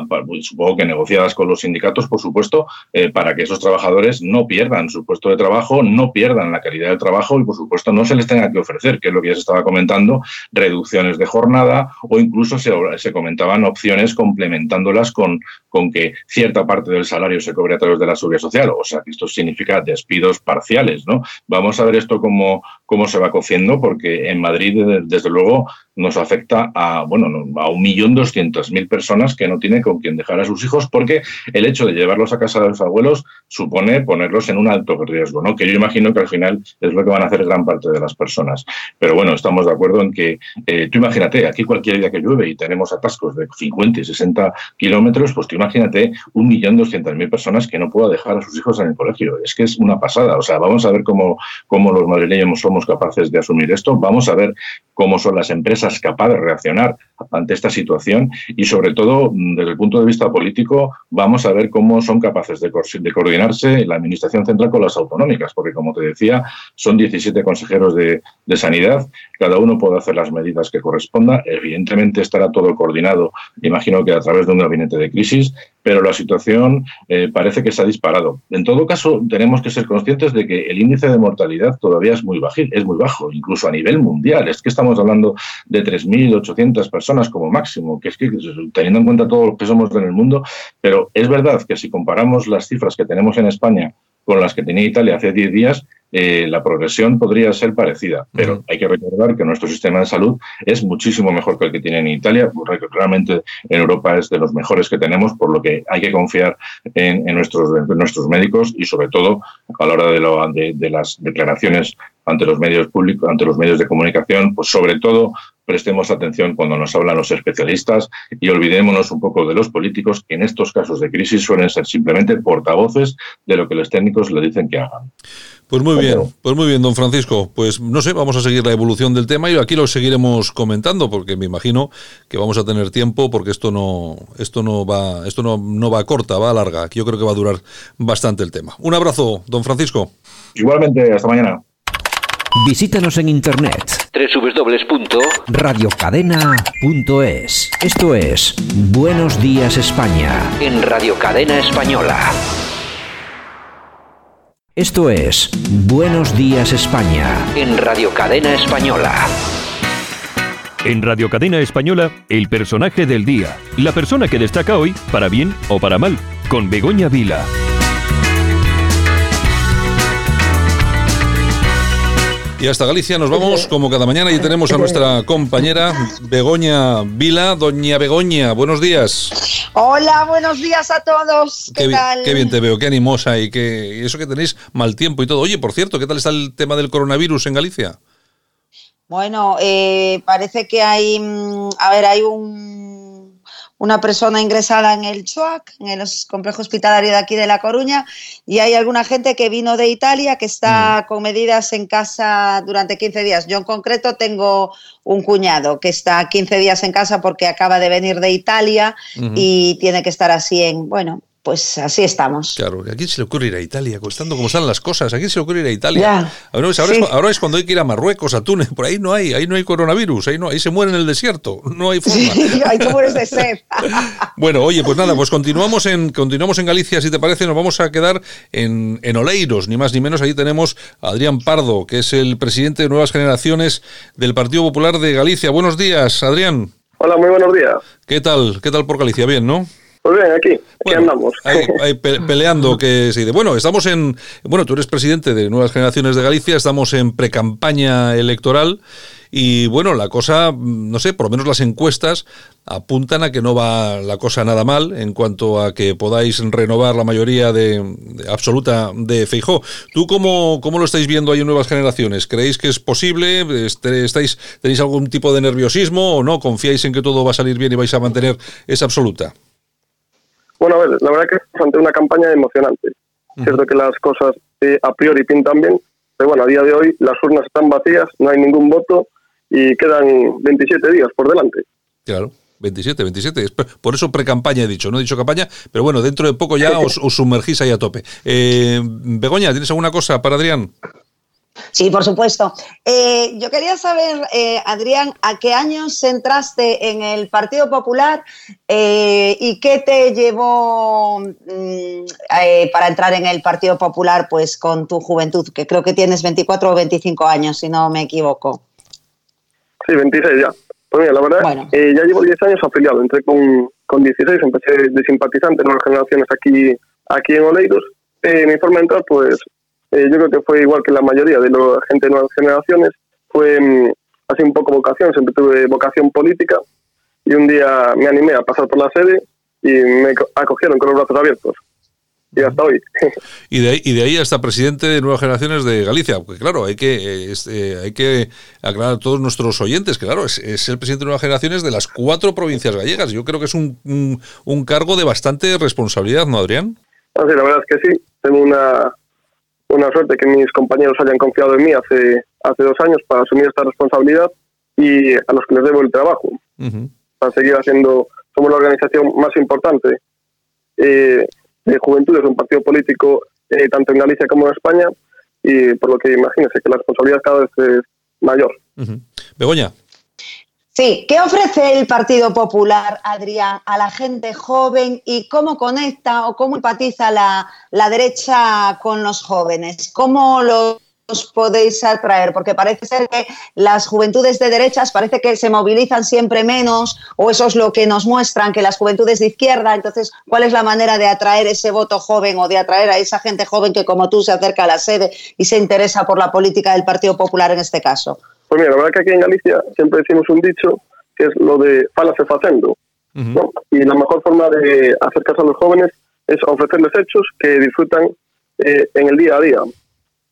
J: pues, supongo que negociadas con los sindicatos, por supuesto, para que esos trabajadores no pierdan su puesto de trabajo, no pierdan la calidad del trabajo y, por supuesto, no se les tenga que ofrecer, que es lo que ya se estaba comentando, reducciones de jornada o incluso se, se comentaban opciones complementándolas con, con que cierta parte del salario se cobre a través de la seguridad social. O sea, que esto significa despidos parciales, ¿no? Vamos a ver esto cómo, cómo se va cociendo, porque en Madrid, desde luego, nos afecta a, bueno, a un millón doscientos mil personas que no tiene con quién dejar a sus hijos porque el hecho de llevarlos a casa de los abuelos supone ponerlos en un alto riesgo, ¿no? que yo imagino que al final es lo que van a hacer gran parte de las personas. Pero bueno, estamos de acuerdo en que eh, tú imagínate, aquí cualquier día que llueve y tenemos atascos de 50 y 60 kilómetros, pues tú imagínate un millón doscientas mil personas que no pueda dejar a sus hijos en el colegio. Es que es una pasada. O sea, vamos a ver cómo, cómo los madrileños somos capaces de asumir esto. Vamos a ver cómo son las empresas capaces de reaccionar ante esta situación y sobre todo desde el punto de vista político vamos a ver cómo son capaces de, coordinarse la Administración Central con las autonómicas, porque como te decía, son 17 consejeros de, sanidad, cada uno puede hacer las medidas que corresponda, evidentemente estará todo coordinado, imagino que a través de un gabinete de crisis, pero la situación eh, parece que se ha disparado. En todo caso, tenemos que ser conscientes de que el índice de mortalidad todavía es muy bajo, es muy bajo, incluso a nivel mundial. Es que estamos hablando de 3.800 personas como máximo, que es que teniendo en cuenta todo lo que somos en el mundo, pero es verdad que si comparamos las cifras que tenemos en España con las que tenía Italia hace 10 días, eh, la progresión podría ser parecida, pero hay que recordar que nuestro sistema de salud es muchísimo mejor que el que tiene en Italia. Realmente en Europa es de los mejores que tenemos, por lo que hay que confiar en, nuestros, nuestros médicos y sobre todo a la hora de, lo, de las declaraciones ante los medios públicos, ante los medios de comunicación, pues sobre todo prestemos atención cuando nos hablan los especialistas y olvidémonos un poco de los políticos que en estos casos de crisis suelen ser simplemente portavoces de lo que los técnicos le dicen que hagan.
E: Pues muy bien, pues muy bien, don Francisco. Pues no sé, vamos a seguir la evolución del tema y aquí lo seguiremos comentando porque me imagino que vamos a tener tiempo porque esto no, esto no va, esto no, no va corta, va larga. Yo creo que va a durar bastante el tema. Un abrazo, don Francisco.
J: Igualmente, hasta mañana.
H: Visítanos en internet www.radiocadena.es. Esto es Buenos Días España en Radio Cadena Española. Esto es Buenos Días España en Radio Cadena Española.
C: En Radio Cadena Española, el personaje del día, la persona que destaca hoy, para bien o para mal, con Begoña Vila.
E: Y hasta Galicia nos vamos como cada mañana y tenemos a nuestra compañera Begoña Vila. Doña Begoña, buenos días.
K: Hola, buenos días a todos.
E: ¿Qué, tal? Qué bien te veo, qué animosa y, que, eso que tenéis mal tiempo y todo. Oye, por cierto, ¿qué tal está el tema del coronavirus en Galicia?
K: Bueno, eh, parece que hay, mm, a ver, hay un una persona ingresada en el CHUAC, en el complejo hospitalario de aquí de La Coruña, y hay alguna gente que vino de Italia que está con medidas en casa durante 15 días. Yo en concreto tengo un cuñado que está 15 días en casa porque acaba de venir de Italia y tiene que estar así en, bueno, pues así estamos.
E: Claro, ¿a quién se le ocurre ir a Italia? Costando como están las cosas, ¿a quién se le ocurre ir a Italia? ahora, es, ahora, es, cuando hay que ir a Marruecos, a Túnez, por ahí no hay, ahí no hay coronavirus, ahí no, ahí se muere en el desierto, no hay forma.
K: Sí, ahí te mueres de sed.
E: bueno, oye, pues nada, pues continuamos en, continuamos en Galicia, si te parece, nos vamos a quedar en, en Oleiros, ni más ni menos, ahí tenemos a Adrián Pardo, que es el presidente de Nuevas Generaciones del Partido Popular de Galicia. Buenos días, Adrián.
L: Hola, muy buenos días.
E: ¿Qué tal? ¿Qué tal por Galicia? Bien, ¿no?
L: Pues bien, aquí, aquí andamos.
E: Ahí, peleando que se dice. Bueno, estamos en. Bueno, tú eres presidente de Nuevas Generaciones de Galicia, estamos en precampaña electoral. Y bueno, la cosa, no sé, por lo menos las encuestas apuntan a que no va la cosa nada mal en cuanto a que podáis renovar la mayoría de, absoluta de Feijó. ¿Tú cómo, cómo, lo estáis viendo ahí en Nuevas Generaciones? ¿Creéis que es posible? Este, ¿Estáis, ¿Tenéis algún tipo de nerviosismo o no? ¿Confiáis en que todo va a salir bien y vais a mantener esa absoluta?
L: Bueno, a ver, la verdad que es ante una campaña emocionante. Es Cierto que las cosas eh, a priori pintan bien, pero bueno, a día de hoy las urnas están vacías, no hay ningún voto y quedan 27 días por delante.
E: Claro. 27, 27. Por eso pre-campaña he dicho, no he dicho campaña, pero bueno, dentro de poco ya os, sumergís ahí a tope. Eh, Begoña, ¿tienes alguna cosa para Adrián?
K: Sí, por supuesto. Eh, yo quería saber, eh, Adrián, ¿a qué años entraste en el Partido Popular eh, y qué te llevó mm, para entrar en el Partido Popular pues, con tu juventud? Que creo que tienes 24 o 25 años, si no me equivoco.
L: Sí, 26 ya. Pues mira, la verdad, ya llevo 10 años afiliado. Entré con, con 16, empecé de simpatizante en las generaciones aquí, aquí en Oleiros. mi forma de entrar, pues eh, yo creo que fue igual que la mayoría de la gente de nuevas generaciones, fue mm, así un poco vocación, siempre tuve vocación política y un día me animé a pasar por la sede y me acogieron con los brazos abiertos. Y hasta hoy.
E: Y de ahí, y de ahí hasta presidente de Nuevas Generaciones de Galicia, porque claro, hay que, eh, hay que aclarar a todos nuestros oyentes que claro, es, el presidente de Nuevas Generaciones de las cuatro provincias gallegas. Yo creo que es un, un, cargo de bastante responsabilidad, ¿no, Adrián?
L: Ah, sí, la verdad es que sí. Tengo una, una suerte que mis compañeros hayan confiado en mí hace, hace dos años para asumir esta responsabilidad y a los que les debo el trabajo. Para seguir haciendo, somos la organización más importante eh, de juventud, es un partido político eh, tanto en Galicia como en España y por lo que imagínense que la responsabilidad cada vez es mayor.
E: Begoña.
K: Sí, ¿qué ofrece el Partido Popular, Adrián, a la gente joven y cómo conecta o cómo empatiza la, derecha con los jóvenes? ¿Cómo los podéis atraer? Porque parece ser que las juventudes de derechas parece que se movilizan siempre menos, o eso es lo que nos muestran, que las juventudes de izquierda. Entonces, ¿cuál es la manera de atraer ese voto joven o de atraer a esa gente joven que, como tú, se acerca a la sede y se interesa por la política del Partido Popular en este caso?
L: Pues mira, la verdad que aquí en Galicia siempre decimos un dicho que es lo de falase facendo. Y la mejor forma de acercarse a los jóvenes es ofrecerles hechos que disfrutan eh, en el día a día.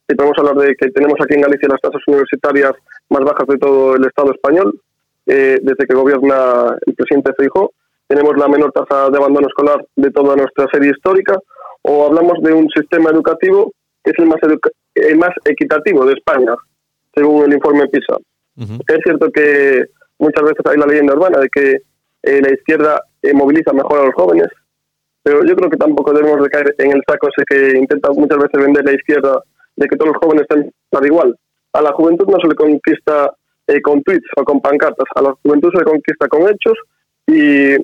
L: Y podemos hablar de que tenemos aquí en Galicia las tasas universitarias más bajas de todo el Estado español, eh, desde que gobierna el presidente Feijóo. Tenemos la menor tasa de abandono escolar de toda nuestra serie histórica, o hablamos de un sistema educativo que es el más, el más equitativo de España según el informe PISA. Es cierto que muchas veces hay la leyenda urbana de que eh, la izquierda eh, moviliza mejor a los jóvenes, pero yo creo que tampoco debemos de caer en el saco ese que intenta muchas veces vender la izquierda de que todos los jóvenes para igual. A la juventud no se le conquista eh, con tweets o con pancartas, a la juventud se le conquista con hechos y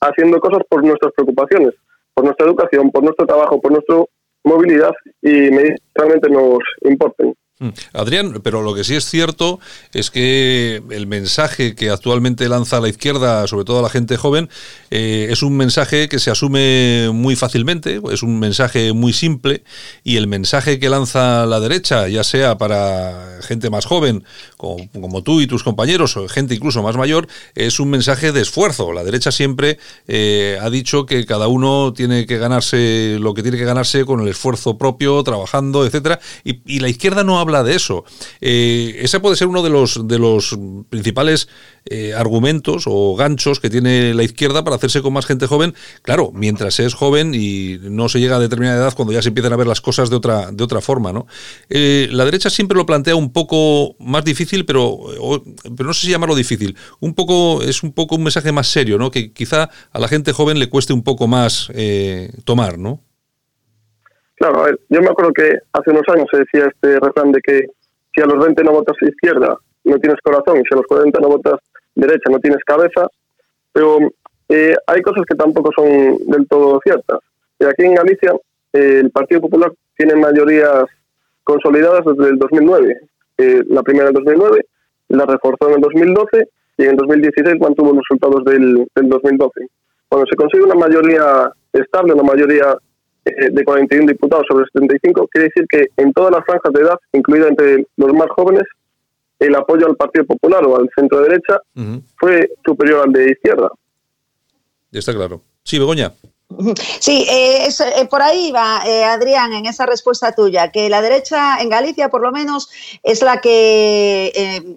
L: haciendo cosas por nuestras preocupaciones, por nuestra educación, por nuestro trabajo, por nuestra movilidad y realmente nos importen.
E: Mm. Adrián, pero lo que sí es cierto es que el mensaje que actualmente lanza la izquierda, sobre todo a la gente joven, eh, es un mensaje que se asume muy fácilmente, es un mensaje muy simple, y el mensaje que lanza la derecha, ya sea para gente más joven, como, tú y tus compañeros, o gente incluso más mayor, es un mensaje de esfuerzo. La derecha siempre eh, ha dicho que cada uno tiene que ganarse lo que tiene que ganarse con el esfuerzo propio, trabajando, etcétera, y, la izquierda no habla de eso. Eh, ese puede ser uno de los, de los principales eh, argumentos o ganchos que tiene la izquierda para hacerse con más gente joven. Claro, mientras es joven y no se llega a determinada edad cuando ya se empiezan a ver las cosas de otra, de otra forma. ¿no? Eh, la derecha siempre lo plantea un poco más difícil, pero, pero no sé si llamarlo difícil. Un poco, es un poco un mensaje más serio, ¿no? que quizá a la gente joven le cueste un poco más tomar, ¿no?
L: Claro, a ver, yo me acuerdo que hace unos años se decía este refrán de que si a los 20 no votas izquierda, no tienes corazón, y si a los 40 no votas derecha, no tienes cabeza, pero eh, hay cosas que tampoco son del todo ciertas. Y aquí en Galicia, eh, el Partido Popular tiene mayorías consolidadas desde el 2009. Eh, la primera en el 2009, la reforzó en el 2012 y en el 2016 mantuvo los resultados del, del 2012. Cuando se consigue una mayoría estable, una mayoría de 41 diputados sobre 75, quiere decir que en todas las franjas de edad, incluida entre los más jóvenes, el apoyo al Partido Popular o al centro derecha fue superior al de izquierda.
E: Está claro. Sí, Begoña.
K: Sí, eh, eh, por ahí va, eh, Adrián, en esa respuesta tuya, que la derecha en Galicia, por lo menos, es la que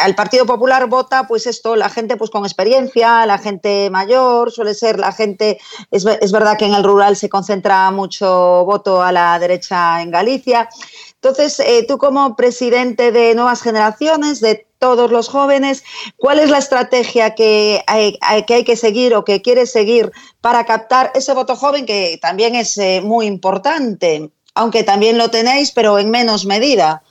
K: al Partido Popular vota, pues esto, la gente pues con experiencia, la gente mayor, suele ser la gente, es, es verdad que en el rural se concentra mucho voto a la derecha en Galicia. Entonces, tú como presidente de Nuevas Generaciones, de todos los jóvenes, ¿cuál es la estrategia que hay, que hay que seguir o que quiere seguir para captar ese voto joven que también es eh, muy importante, aunque también lo tenéis, pero en menos medida?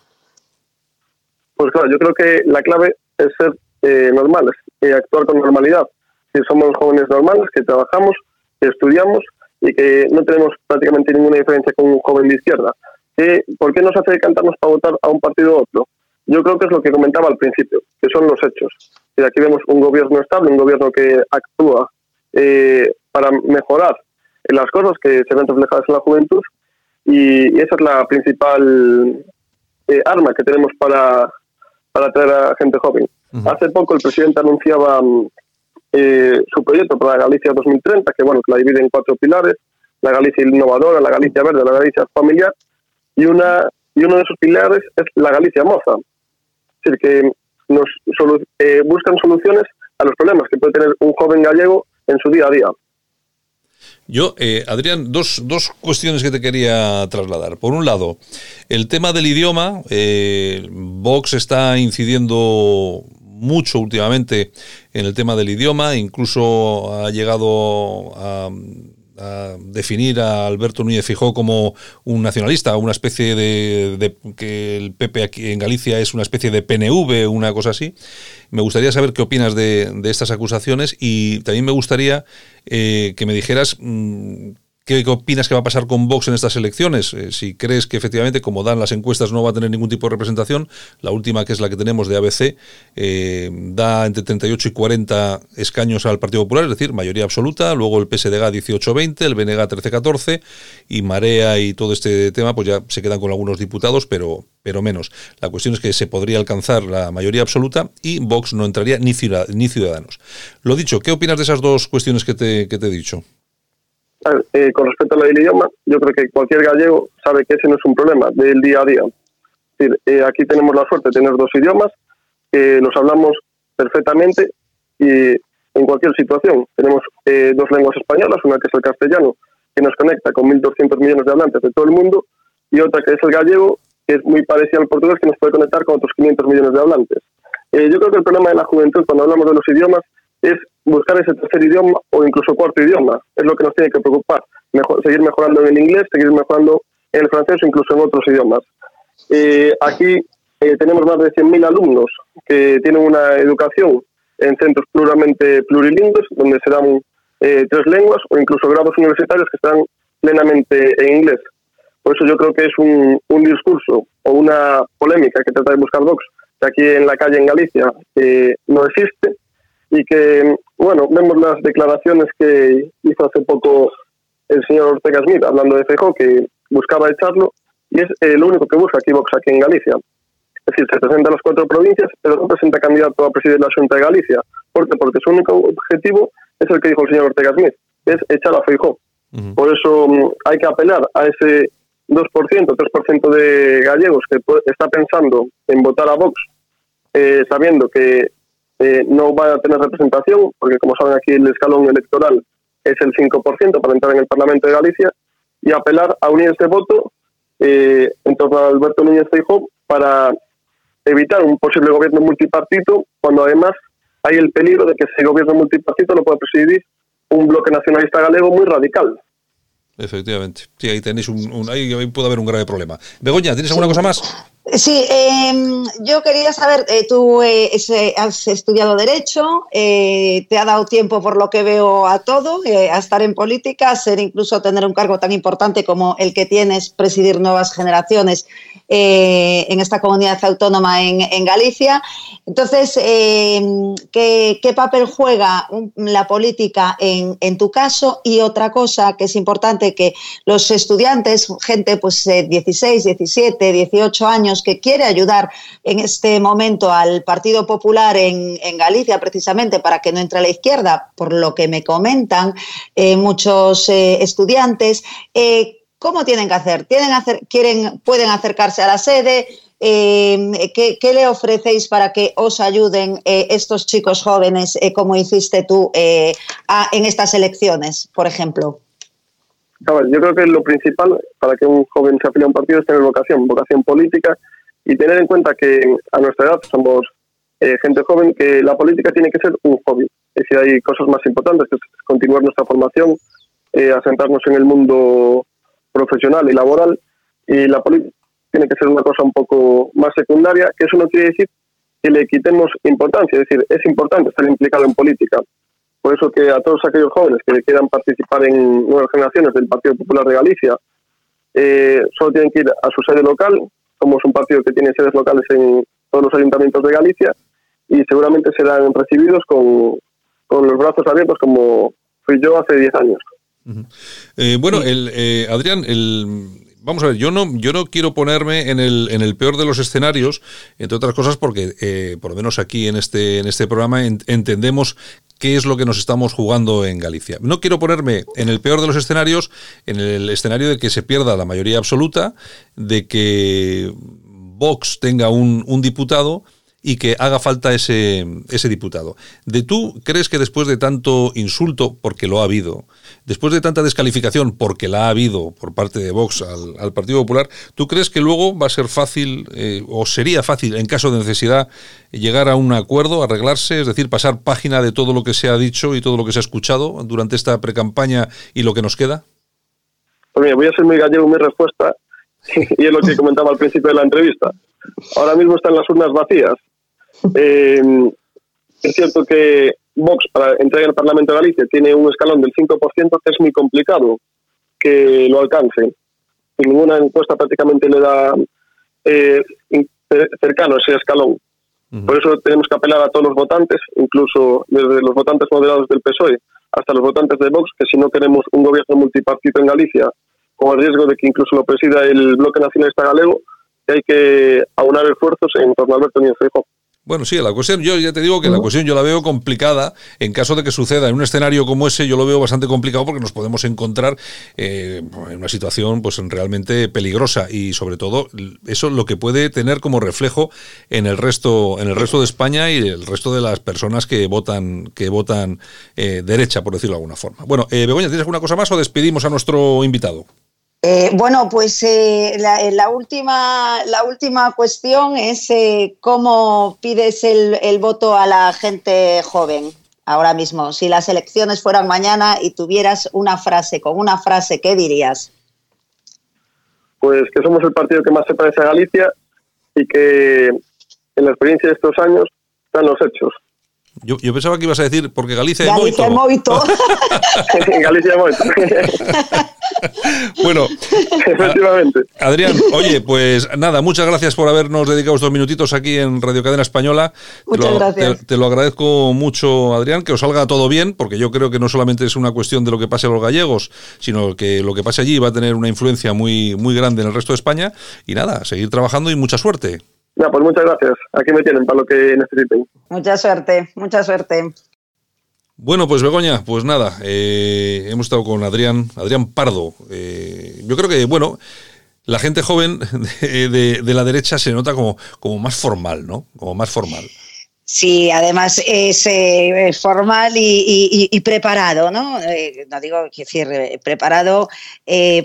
L: Pues claro, yo creo que la clave es ser eh, normales y actuar con normalidad. Si somos jóvenes normales, que trabajamos, que estudiamos y que no tenemos prácticamente ninguna diferencia con un joven de izquierda. ¿Por qué nos hace decantarnos para votar a un partido u otro? Yo creo que es lo que comentaba al principio, que son los hechos. Y aquí vemos un gobierno estable, un gobierno que actúa eh, para mejorar las cosas que se ven reflejadas en la juventud y, esa es la principal eh, arma que tenemos para, para atraer a gente joven. Hace poco el presidente anunciaba eh, su proyecto para la Galicia 2030, que bueno, que la divide en cuatro pilares, la Galicia innovadora, la Galicia verde, la Galicia familiar, y una y uno de esos pilares es la Galicia moza, que nos eh, buscan soluciones a los problemas que puede tener un joven gallego en su día a día.
E: Yo, eh, Adrián, dos, dos, cuestiones que te quería trasladar. Por un lado, el tema del idioma. Eh, Vox está incidiendo mucho últimamente en el tema del idioma, incluso ha llegado a a definir a Alberto Núñez Fijó como un nacionalista, una especie de, que el PP aquí en Galicia es una especie de PNV, una cosa así. Me gustaría saber qué opinas de, estas acusaciones y también me gustaría eh, que me dijeras mm, ¿Qué opinas que va a pasar con Vox en estas elecciones? Eh, si crees que efectivamente, como dan las encuestas, no va a tener ningún tipo de representación, la última que es la que tenemos de ABC, eh, da entre 38 y 40 escaños al Partido Popular, es decir, mayoría absoluta, luego el PSDG 18-20, el BNG 13-14 y Marea y todo este tema, pues ya se quedan con algunos diputados, pero, pero menos. La cuestión es que se podría alcanzar la mayoría absoluta y Vox no entraría ni, ni Ciudadanos. Lo dicho, ¿qué opinas de esas dos cuestiones que te, que te he dicho?
L: Eh, con respecto a la del idioma, yo creo que cualquier gallego sabe que ese no es un problema del día a día. Eh, aquí tenemos la suerte de tener dos idiomas, que los hablamos perfectamente y en cualquier situación. Tenemos eh, dos lenguas españolas, una que es el castellano, que nos conecta con 1.200 millones de hablantes de todo el mundo, y otra que es el gallego, que es muy parecida al portugués, que nos puede conectar con otros 500 millones de hablantes. yo creo que el problema de la juventud, cuando hablamos de los idiomas, es buscar ese tercer idioma o incluso cuarto idioma. Es lo que nos tiene que preocupar. Mejor, seguir mejorando en el inglés, seguir mejorando en el francés o incluso en otros idiomas. Eh, aquí eh, tenemos más de 100.000 alumnos que tienen una educación en centros pluralmente plurilingües, donde se dan eh, tres lenguas o incluso grados universitarios que están plenamente en inglés. Por eso yo creo que es un, discurso o una polémica que trata de buscar Vox, que aquí en la calle en Galicia no existe y que, bueno, vemos las declaraciones que hizo hace poco el señor Ortega Smith hablando de Feijóo, que buscaba echarlo, y es eh, lo único que busca aquí Vox aquí en Galicia. Es decir, se presenta a las cuatro provincias, pero no presenta candidato a presidir la Junta de Galicia. ¿Por qué? Porque su único objetivo es el que dijo el señor Ortega Smith, es echar a Feijóo. Por eso mm, hay que apelar a ese 2%, 3% de gallegos que está pensando en votar a Vox, eh, sabiendo que eh, no va a tener representación, porque como saben aquí el escalón electoral es el 5% para entrar en el Parlamento de Galicia, y apelar a unir este voto eh, en torno a Alberto Núñez Feijóo para evitar un posible gobierno multipartito, cuando además hay el peligro de que ese gobierno multipartito lo pueda presidir un bloque nacionalista galego muy radical.
E: Efectivamente. Sí, ahí tenéis ahí, puede haber un grave problema. Begoña, ¿tienes alguna cosa más?
K: Sí, em, yo quería saber, eh, tú eh, has estudiado Derecho, eh, te ha dado tiempo por lo que veo a todo, a estar en política, a ser incluso tener un cargo tan importante como el que tienes, presidir nuevas generaciones en esta comunidad autónoma en, Galicia. Entonces, em, ¿qué, papel juega la política en, en, tu caso? Y otra cosa que es importante, que los estudiantes, gente pues 16, 17, 18 años, que quiere ayudar en este momento al Partido Popular en, Galicia, precisamente para que no entre a la izquierda, por lo que me comentan eh, muchos eh, estudiantes. Eh, ¿Cómo tienen que hacer? ¿Tienen quieren, ¿Pueden acercarse a la sede? ¿qué, le ofrecéis para que os ayuden estos chicos jóvenes, como hiciste tú en estas elecciones, por ejemplo?
L: Yo creo que lo principal para que un joven se afilie a un partido es tener vocación, vocación política y tener en cuenta que a nuestra edad somos eh, gente joven, que la política tiene que ser un hobby. Es decir, hay cosas más importantes, que es continuar nuestra formación, eh, asentarnos en el mundo profesional y laboral, y la política tiene que ser una cosa un poco más secundaria, que eso no quiere decir que le quitemos importancia, es decir, es importante estar implicado en política, por eso que a todos aquellos jóvenes que quieran participar en nuevas generaciones del Partido Popular de Galicia, eh, solo tienen que ir a su sede local. Somos un partido que tiene sedes locales en todos los ayuntamientos de Galicia y seguramente serán recibidos con, los brazos abiertos como fui yo hace 10 años.
E: Eh, bueno, el, eh, Adrián, el, vamos a ver, yo no, yo no quiero ponerme en el, en el peor de los escenarios, entre otras cosas porque, eh, por lo menos aquí en este, en este programa, entendemos qué es lo que nos estamos jugando en Galicia. No quiero ponerme en el peor de los escenarios, en el escenario de que se pierda la mayoría absoluta, de que Vox tenga un, un diputado y que haga falta ese, ese diputado. ¿De tú crees que después de tanto insulto, porque lo ha habido, después de tanta descalificación, porque la ha habido por parte de Vox al, Partido Popular, ¿tú crees que luego va a ser fácil, eh, o sería fácil, en caso de necesidad, llegar a un acuerdo, arreglarse, es decir, pasar página de todo lo que se ha dicho y todo lo que se ha escuchado durante esta precampaña y lo que nos queda?
L: Pues voy a ser muy gallego en mi respuesta, y es lo que comentaba al principio de la entrevista. Ahora mismo están las urnas vacías eh, es cierto que Vox, para entrar en el Parlamento de Galicia, tiene un escalón del 5%, que es muy complicado que lo alcance. Ninguna encuesta prácticamente le da eh, cercano ese escalón. Por eso tenemos que apelar a todos los votantes, incluso desde los votantes moderados del PSOE hasta los votantes de Vox, que si no queremos un gobierno multipartito en Galicia, con el riesgo de que incluso lo presida el bloque nacionalista galego, hay que aunar esfuerzos en torno a Alberto Núñez Feijóo.
E: Bueno, sí, la cuestión, yo ya te digo que la cuestión yo la veo complicada. En caso de que suceda en un escenario como ese, yo lo veo bastante complicado porque nos podemos encontrar eh, en una situación pues realmente peligrosa y sobre todo eso lo que puede tener como reflejo en el resto, en el resto de España y el resto de las personas que votan, que votan eh, derecha, por decirlo de alguna forma. Bueno, eh, Begoña, ¿tienes alguna cosa más o despedimos a nuestro invitado?
K: Eh, bueno, pues eh, eh, la, última, la última cuestión es cómo pides el, voto a la gente joven ahora mismo. Si las elecciones fueran mañana y tuvieras una frase, con una frase, ¿qué dirías?
L: Pues que somos el partido que más se parece a Galicia y que en la experiencia de estos años están los hechos.
E: Yo, pensaba que ibas a decir porque Galicia,
K: Galicia
E: es
K: moito.
L: Galicia es moito.
E: bueno,
L: efectivamente.
E: Adrián, oye, pues nada, muchas gracias por habernos dedicado estos minutitos aquí en Radio Cadena Española.
K: Muchas gracias.
E: Te, lo agradezco mucho, Adrián, que os salga todo bien, porque yo creo que no solamente es una cuestión de lo que pase a los gallegos, sino que lo que pase allí va a tener una influencia muy, muy grande en el resto de España. Y nada, seguir trabajando y mucha suerte.
L: Ya, pues muchas gracias. Aquí me tienen para lo que necesiten.
K: Mucha suerte, mucha suerte.
E: Bueno, pues Begoña, pues nada, eh, hemos estado con Adrián, Adrián Pardo. Eh, yo creo que, bueno, la gente joven de, de- de la derecha se nota como, como más formal, ¿no? Como más formal.
K: Sí, además es eh, formal y, preparado, ¿no? Eh, no digo, quiero decir, eh, preparado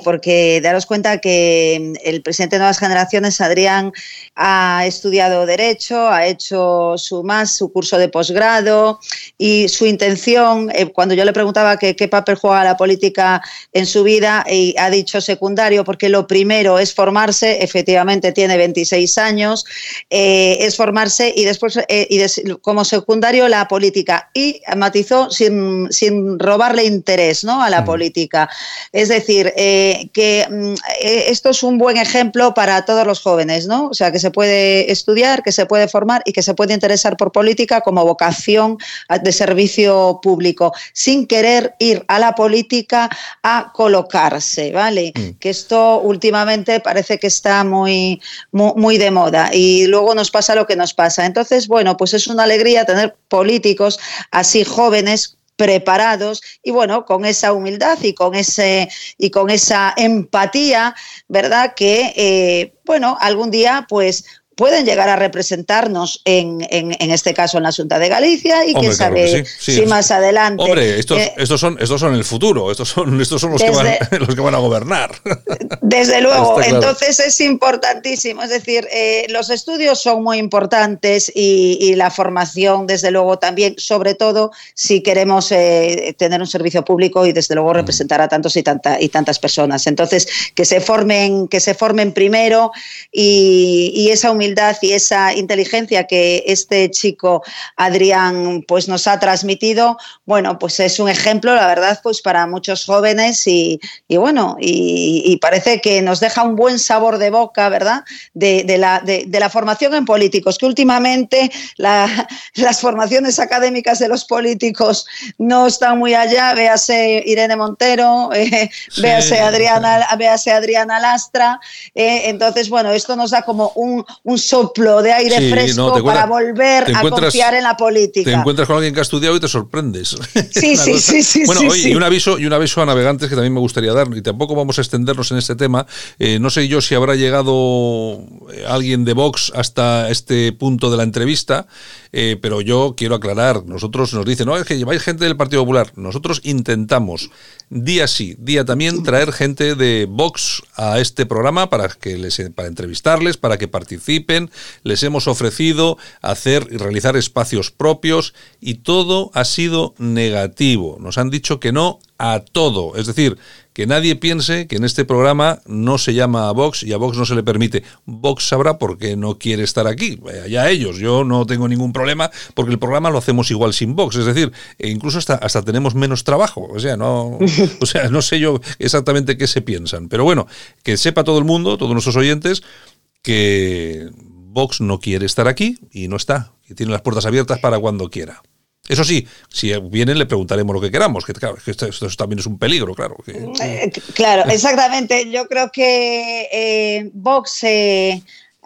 K: porque daros cuenta que mm, el presidente de Nuevas Generaciones, Adrián, ha estudiado Derecho, ha hecho su más, su curso de posgrado y su intención, cuando yo le preguntaba que, qué papel juega la política en su vida, y ha dicho secundario, porque lo primero es formarse, efectivamente tiene 26 años, es formarse y después, y des- como secundario, la política. Y matizó sin, sin robarle interés ¿no? a la política. Es decir, eh, que mm, eh, esto es un buen ejemplo para todos los jóvenes, ¿no? O sea, que se puede estudiar, que se puede formar y que se puede interesar por política como vocación de servicio público, sin querer ir a la política a colocarse, ¿vale? Que esto últimamente parece que está muy, muy, muy de moda y luego nos pasa lo que nos pasa. Entonces, bueno, pues es una alegría tener políticos así jóvenes preparados y bueno, con esa humildad y con ese y con esa empatía, ¿verdad? Que eh, bueno, algún día pues pueden llegar a representarnos en, en, en este caso en la Junta de Galicia y
E: Hombre,
K: quién
E: claro
K: sabe
E: que sí, sí.
K: si más adelante
E: Hombre, estos,
K: eh,
E: estos, son, estos son el futuro, estos son, estos son los, que van, los que van a gobernar.
K: Desde luego,
E: claro.
K: entonces es importantísimo, es decir, eh, los estudios son muy importantes y, y la formación, desde luego, también, sobre todo si queremos eh, tener un servicio público y, desde luego, representar a tantos y, tanta- y tantas personas. Entonces, que se formen, que se formen primero y, y esa humildad y esa inteligencia que este chico Adrián pues nos ha transmitido, bueno, pues es un ejemplo, la verdad, pues para muchos jóvenes y, y bueno, y, y parece que nos deja un buen sabor de boca, ¿verdad? De, de la, de, de la formación en políticos, que últimamente la- las formaciones académicas de los políticos no están muy allá, véase Irene Montero, eh,
M: Sí.
K: véase, Adriana, véase Adriana Lastra, eh, entonces, bueno, esto nos da como un, un soplo de aire
E: Sí,
K: fresco
E: no,
K: para volver a confiar en la política.
E: Te encuentras con alguien que ha estudiado y te sorprendes.
K: Sí, sí, sí, sí,
E: Bueno,
K: sí,
E: oye,
K: sí.
E: y un aviso y un aviso a navegantes que también me gustaría dar y tampoco vamos a extendernos en este tema. Eh, no sé yo si habrá llegado eh, alguien de Vox hasta este punto de la entrevista, eh, pero yo quiero aclarar. Nosotros nos dicen, no, es que lleváis gente del Partido Popular. Nosotros intentamos día sí, día también traer gente de Vox a este programa para que les para entrevistarles, para que participen. Les hemos ofrecido hacer y realizar espacios propios y todo ha sido negativo. Nos han dicho que no a todo, es decir, que nadie piense que en este programa no se llama a Vox y a Vox no se le permite. Vox sabrá por qué no quiere estar aquí, ya ellos, yo no tengo ningún problema porque el programa lo hacemos igual sin Vox, es decir, e incluso hasta, hasta tenemos menos trabajo, o sea, no, o sea, no sé yo exactamente qué se piensan, pero bueno, que sepa todo el mundo, todos nuestros oyentes, que Vox no quiere estar aquí y no está, que tiene las puertas abiertas para cuando quiera. Eso sí, si vienen le preguntaremos lo que queramos, que claro, que esto, también es un peligro, claro.
K: Eh, claro, exactamente. Yo creo que eh, Vox eh,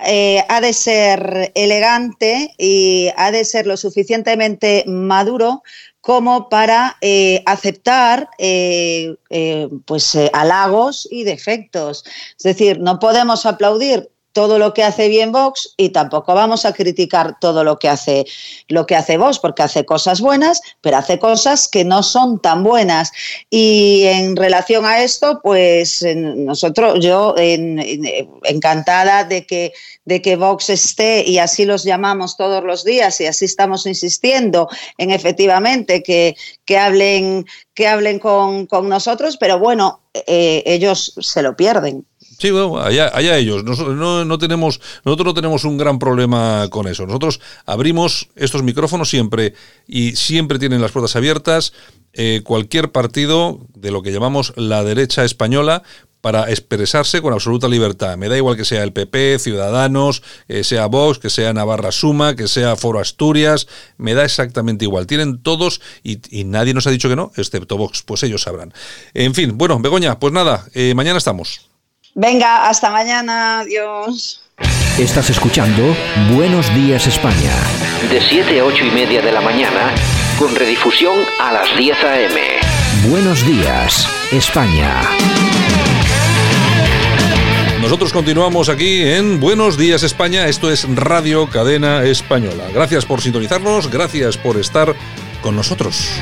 K: eh, ha de ser elegante y ha de ser lo suficientemente maduro como para aceptar pues halagos y defectos. Es decir, no podemos aplaudir todo lo que hace bien Vox y tampoco vamos a criticar todo lo que hace lo que hace Vox porque hace cosas buenas, pero hace cosas que no son tan buenas. Y en relación a esto, pues nosotros yo en- en- encantada de que de que Vox esté y así los llamamos todos los días y así estamos insistiendo en efectivamente que, que hablen que hablen con, con nosotros, pero bueno, eh, ellos se lo pierden.
E: Sí, bueno, allá, allá ellos. Nosotros no, no tenemos, nosotros no tenemos un gran problema con eso. Nosotros abrimos estos micrófonos siempre y siempre tienen las puertas abiertas. eh, cualquier partido de lo que llamamos la derecha española para expresarse con absoluta libertad. Me da igual que sea el PP, Ciudadanos, que sea Vox, que sea Navarra Suma, que sea Foro Asturias, me da exactamente igual. Tienen todos y, y nadie nos ha dicho que no, excepto Vox, pues ellos sabrán. En fin, bueno, Begoña, pues nada, eh, mañana estamos.
K: Venga, hasta mañana, adiós.
H: Estás escuchando Buenos Días España.
D: De 7 a 8 y media de la mañana, con redifusión a las 10 a.m.
H: Buenos Días España.
E: Nosotros continuamos aquí en Buenos Días España. Esto es Radio Cadena Española. Gracias por sintonizarnos, gracias por estar con nosotros.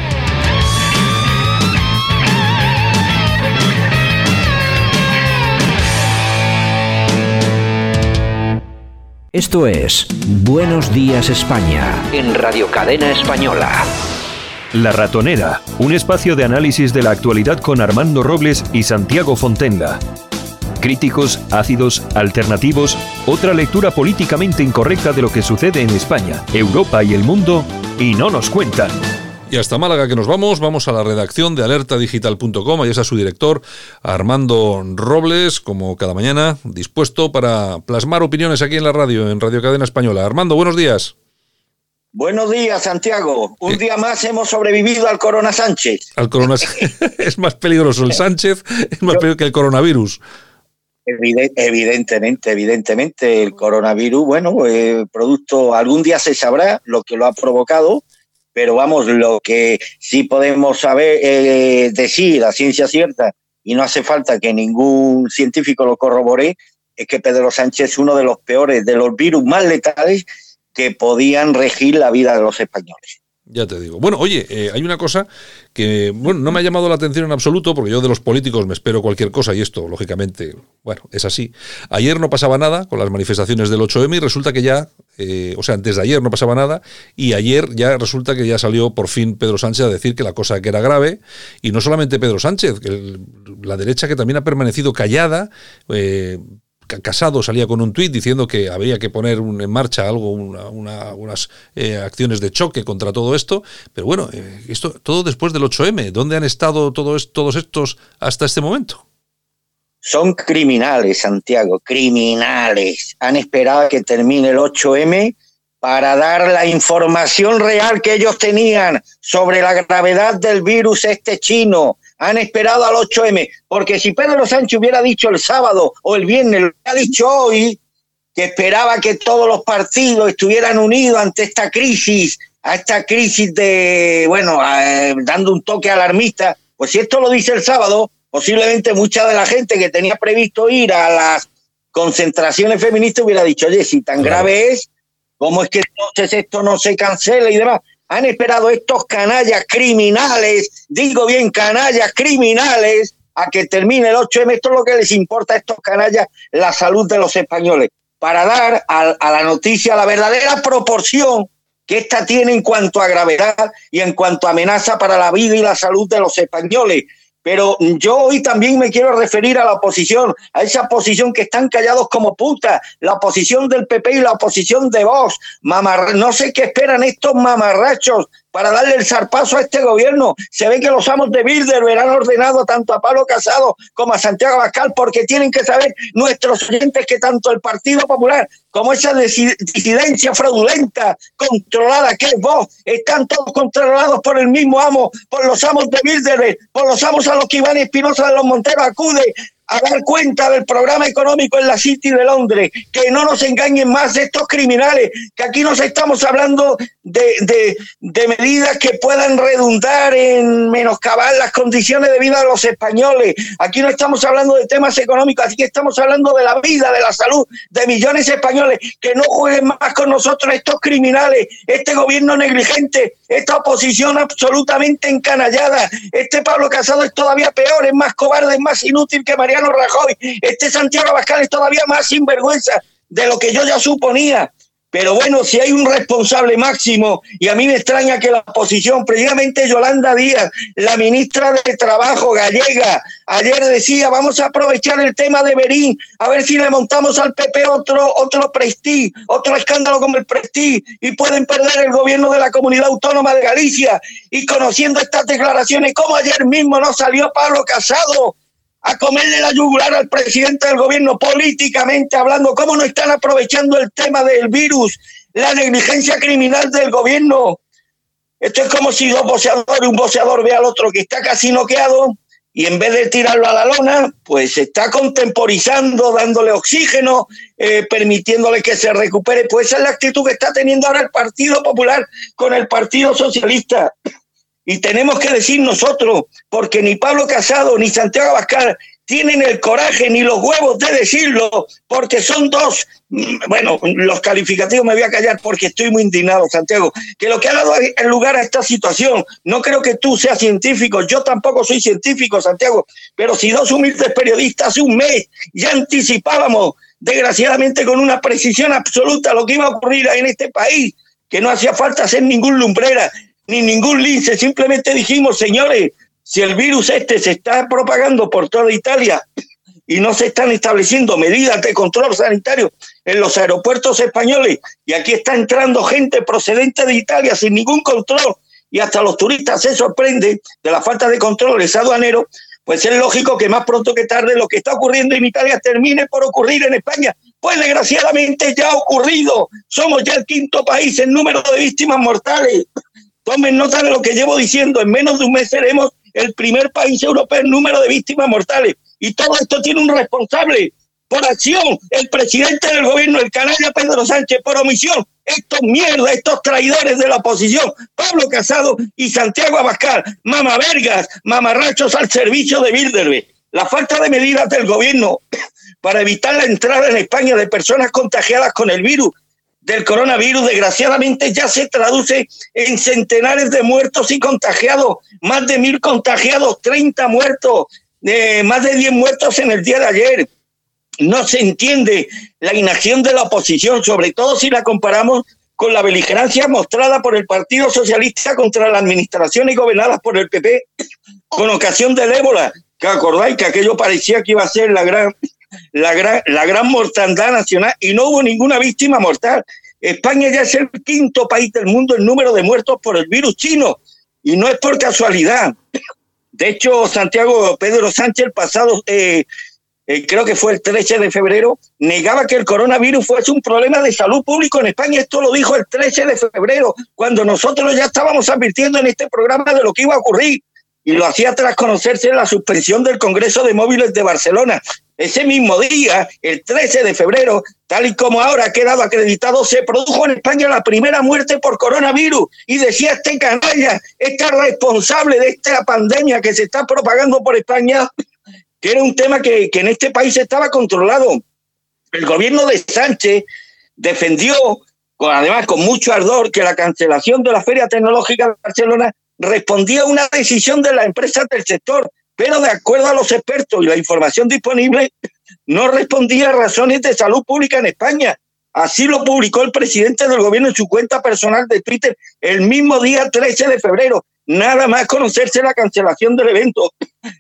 H: Esto es Buenos Días España.
D: En Radio Cadena Española.
C: La Ratonera, un espacio de análisis de la actualidad con Armando Robles y Santiago Fontenga. Críticos, ácidos, alternativos, otra lectura políticamente incorrecta de lo que sucede en España, Europa y el mundo, y no nos cuentan.
E: Y hasta Málaga que nos vamos, vamos a la redacción de alertadigital.com, ahí está su director Armando Robles, como cada mañana, dispuesto para plasmar opiniones aquí en la radio, en Radio Cadena Española. Armando, buenos días.
M: Buenos días, Santiago. Un día más hemos sobrevivido al Corona Sánchez.
E: Al Corona es más peligroso el Sánchez, es más peligroso que el coronavirus.
M: Evidentemente, evidentemente, el coronavirus, bueno, eh, producto, algún día se sabrá lo que lo ha provocado, pero vamos, lo que sí podemos saber, eh, decir la ciencia cierta, y no hace falta que ningún científico lo corrobore, es que Pedro Sánchez es uno de los peores, de los virus más letales que podían regir la vida de los españoles.
E: Ya te digo. Bueno, oye, eh, hay una cosa que bueno, no me ha llamado la atención en absoluto, porque yo de los políticos me espero cualquier cosa y esto, lógicamente, bueno, es así. Ayer no pasaba nada con las manifestaciones del 8M y resulta que ya, eh, o sea, antes de ayer no pasaba nada y ayer ya resulta que ya salió por fin Pedro Sánchez a decir que la cosa que era grave y no solamente Pedro Sánchez, que la derecha que también ha permanecido callada, eh, Casado salía con un tuit diciendo que había que poner en marcha algo, unas eh, acciones de choque contra todo esto. Pero bueno, eh, esto todo después del 8M. ¿Dónde han estado todos, todos estos hasta este momento?
M: Son criminales, Santiago, criminales. Han esperado que termine el 8M para dar la información real que ellos tenían sobre la gravedad del virus este chino, han esperado al 8M, porque si Pedro Sánchez hubiera dicho el sábado o el viernes, lo ha dicho hoy, que esperaba que todos los partidos estuvieran unidos ante esta crisis, a esta crisis de, bueno, dando un toque alarmista, pues si esto lo dice el sábado, posiblemente mucha de la gente que tenía previsto ir a las concentraciones feministas hubiera dicho, oye, si tan grave es, ¿cómo es que entonces esto no se cancela y demás? Han esperado estos canallas criminales, digo bien canallas criminales, a que termine el 8M. Esto es lo que les importa a estos canallas, la salud de los españoles, para dar a, a la noticia la verdadera proporción que ésta tiene en cuanto a gravedad y en cuanto a amenaza para la vida y la salud de los españoles. Pero yo hoy también me quiero referir a la oposición, a esa oposición que están callados como puta, la oposición del PP y la oposición de Vox. no sé qué esperan estos mamarrachos para darle el zarpazo a este gobierno. Se ve que los amos de Bilderberg han ordenado tanto a Pablo Casado como a Santiago Abascal porque tienen que saber nuestros oyentes que tanto el Partido Popular como esa disidencia fraudulenta controlada que es vos, están todos controlados por el mismo amo, por los amos de Bilderberg, por los amos a los que Iván Espinosa de los Monteros acude a dar cuenta del programa económico en la City de Londres, que no nos engañen más de estos criminales, que aquí nos estamos hablando de, de, medidas que puedan redundar en menoscabar las condiciones de vida de los españoles. Aquí no estamos hablando de temas económicos, aquí estamos hablando de la vida, de la salud de millones de españoles, que no jueguen más con nosotros estos criminales, este gobierno negligente, esta oposición absolutamente encanallada, este Pablo Casado es todavía peor, es más cobarde, es más inútil que María Este Santiago Abascal es todavía más sinvergüenza de lo que yo ya suponía. Pero bueno, si hay un responsable máximo, y a mí me extraña que la oposición, precisamente Yolanda Díaz, la ministra de Trabajo gallega, ayer decía, vamos a aprovechar el tema de Berín, a ver si le montamos al PP otro, otro prestige, otro escándalo como el prestige, y pueden perder el gobierno de la comunidad autónoma de Galicia. Y conociendo estas declaraciones, como ayer mismo no salió Pablo Casado a comerle la yugular al presidente del gobierno políticamente hablando, cómo no están aprovechando el tema del virus, la negligencia criminal del gobierno. Esto es como si dos boxeadores, un boxeador ve al otro que está casi noqueado y en vez de tirarlo a la lona, pues está contemporizando, dándole oxígeno, eh, permitiéndole que se recupere. Pues esa es la actitud que está teniendo ahora el Partido Popular con el Partido Socialista. Y tenemos que decir nosotros, porque ni Pablo Casado ni Santiago Abascal tienen el coraje ni los huevos de decirlo, porque son dos, mm, bueno, los calificativos me voy a callar porque estoy muy indignado, Santiago, que lo que ha dado lugar a esta situación, no creo que tú seas científico, yo tampoco soy científico, Santiago, pero si dos humildes periodistas hace un mes ya anticipábamos, desgraciadamente con una precisión absoluta, lo que iba a ocurrir en este país, que no hacía falta hacer ningún lumbrera ni ningún lince, simplemente dijimos, señores, si el virus este se está propagando por toda Italia y no se están estableciendo medidas de control sanitario en los aeropuertos españoles y aquí está entrando gente procedente de Italia sin ningún control y hasta los turistas se sorprenden de la falta de control de aduanero, pues es lógico que más pronto que tarde lo que está ocurriendo en Italia termine por ocurrir en España. Pues desgraciadamente ya ha ocurrido. Somos ya el quinto país en número de víctimas mortales. Tomen nota de lo que llevo diciendo. En menos de un mes seremos el primer país europeo en número de víctimas mortales. Y todo esto tiene un responsable. Por acción, el presidente del gobierno, el canalla Pedro Sánchez, por omisión, estos mierdas, estos traidores de la oposición, Pablo Casado y Santiago Abascal, mamavergas, mamarrachos al servicio de Bilderberg. La falta de medidas del gobierno para evitar la entrada en España de personas contagiadas con el virus del coronavirus, desgraciadamente ya se traduce en centenares de muertos y contagiados, más de mil contagiados, 30 muertos, eh, más de 10 muertos en el día de ayer. No se entiende la inacción de la oposición, sobre todo si la comparamos con la beligerancia mostrada por el Partido Socialista contra la administración y gobernadas por el PP con ocasión del ébola, que acordáis que aquello parecía que iba a ser la gran la gran, la gran mortandad nacional y no hubo ninguna víctima mortal. España ya es el quinto país del mundo en número de muertos por el virus chino y no es por casualidad. De hecho, Santiago Pedro Sánchez, el pasado, eh, eh, creo que fue el 13 de febrero, negaba que el coronavirus fuese un problema de salud público en España. Esto lo dijo el 13 de febrero, cuando nosotros ya estábamos advirtiendo en este programa de lo que iba a ocurrir. Y lo hacía tras conocerse la suspensión del Congreso de Móviles de Barcelona. Ese mismo día, el 13 de febrero, tal y como ahora ha quedado acreditado, se produjo en España la primera muerte por coronavirus. Y decía este canalla, este responsable de esta pandemia que se está propagando por España, que era un tema que, que en este país estaba controlado. El gobierno de Sánchez defendió, además con mucho ardor, que la cancelación de la Feria Tecnológica de Barcelona respondía a una decisión de las empresas del sector pero de acuerdo a los expertos y la información disponible, no respondía a razones de salud pública en España. Así lo publicó el presidente del gobierno en su cuenta personal de Twitter el mismo día 13 de febrero. Nada más conocerse la cancelación del evento.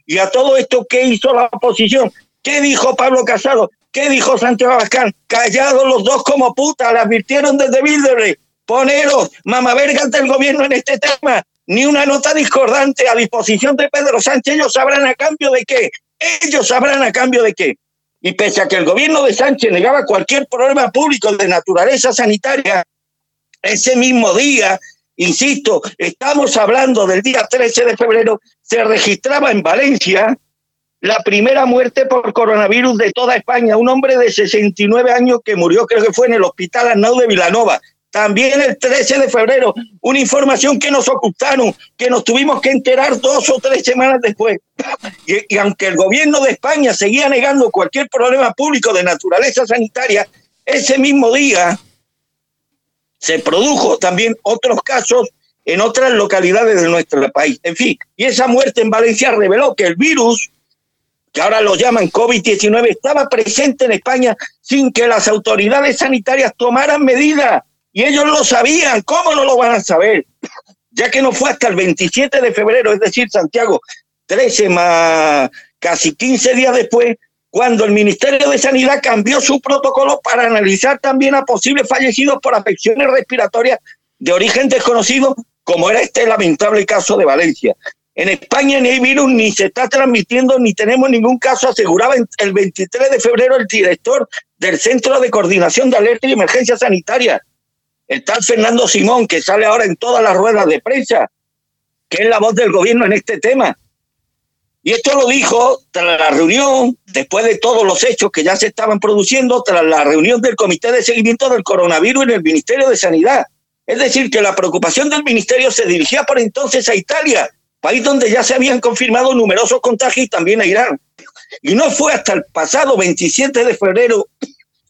M: Y a todo esto, ¿qué hizo la oposición? ¿Qué dijo Pablo Casado? ¿Qué dijo Santiago Abascal? Callados los dos como puta, le advirtieron desde Bilderberg. Poneros, mamavergas del gobierno en este tema ni una nota discordante a disposición de Pedro Sánchez. Ellos sabrán a cambio de qué. Ellos sabrán a cambio de qué. Y pese a que el gobierno de Sánchez negaba cualquier problema público de naturaleza sanitaria, ese mismo día, insisto, estamos hablando del día 13 de febrero, se registraba en Valencia la primera muerte por coronavirus de toda España, un hombre de 69 años que murió, creo que fue en el hospital Arnau de Vilanova también el 13 de febrero, una información que nos ocultaron, que nos tuvimos que enterar dos o tres semanas después. Y, aunque el gobierno de España seguía negando cualquier problema público de naturaleza sanitaria, ese mismo día se produjo también otros casos en otras localidades de nuestro país. En fin, y esa muerte en Valencia reveló que el virus, que ahora lo llaman COVID-19, estaba presente en España sin que las autoridades sanitarias tomaran medidas y ellos lo sabían, ¿cómo no lo van a saber? Ya que no fue hasta el 27 de febrero, es decir, Santiago, 13 más casi 15 días después, cuando el Ministerio de Sanidad cambió su protocolo para analizar también a posibles fallecidos por afecciones respiratorias de origen desconocido, como era este lamentable caso de Valencia. En España ni hay virus, ni se está transmitiendo, ni tenemos ningún caso, aseguraba el 23 de febrero el director del Centro de Coordinación de Alerta y Emergencia Sanitaria, Está Fernando Simón, que sale ahora en todas las ruedas de prensa, que es la voz del gobierno en este tema. Y esto lo dijo tras la reunión, después de todos los hechos que ya se estaban produciendo, tras la reunión del Comité de Seguimiento del Coronavirus en el Ministerio de Sanidad. Es decir, que la preocupación del Ministerio se dirigía por entonces a Italia, país donde ya se habían confirmado numerosos contagios y también a Irán. Y no fue hasta el pasado 27 de febrero,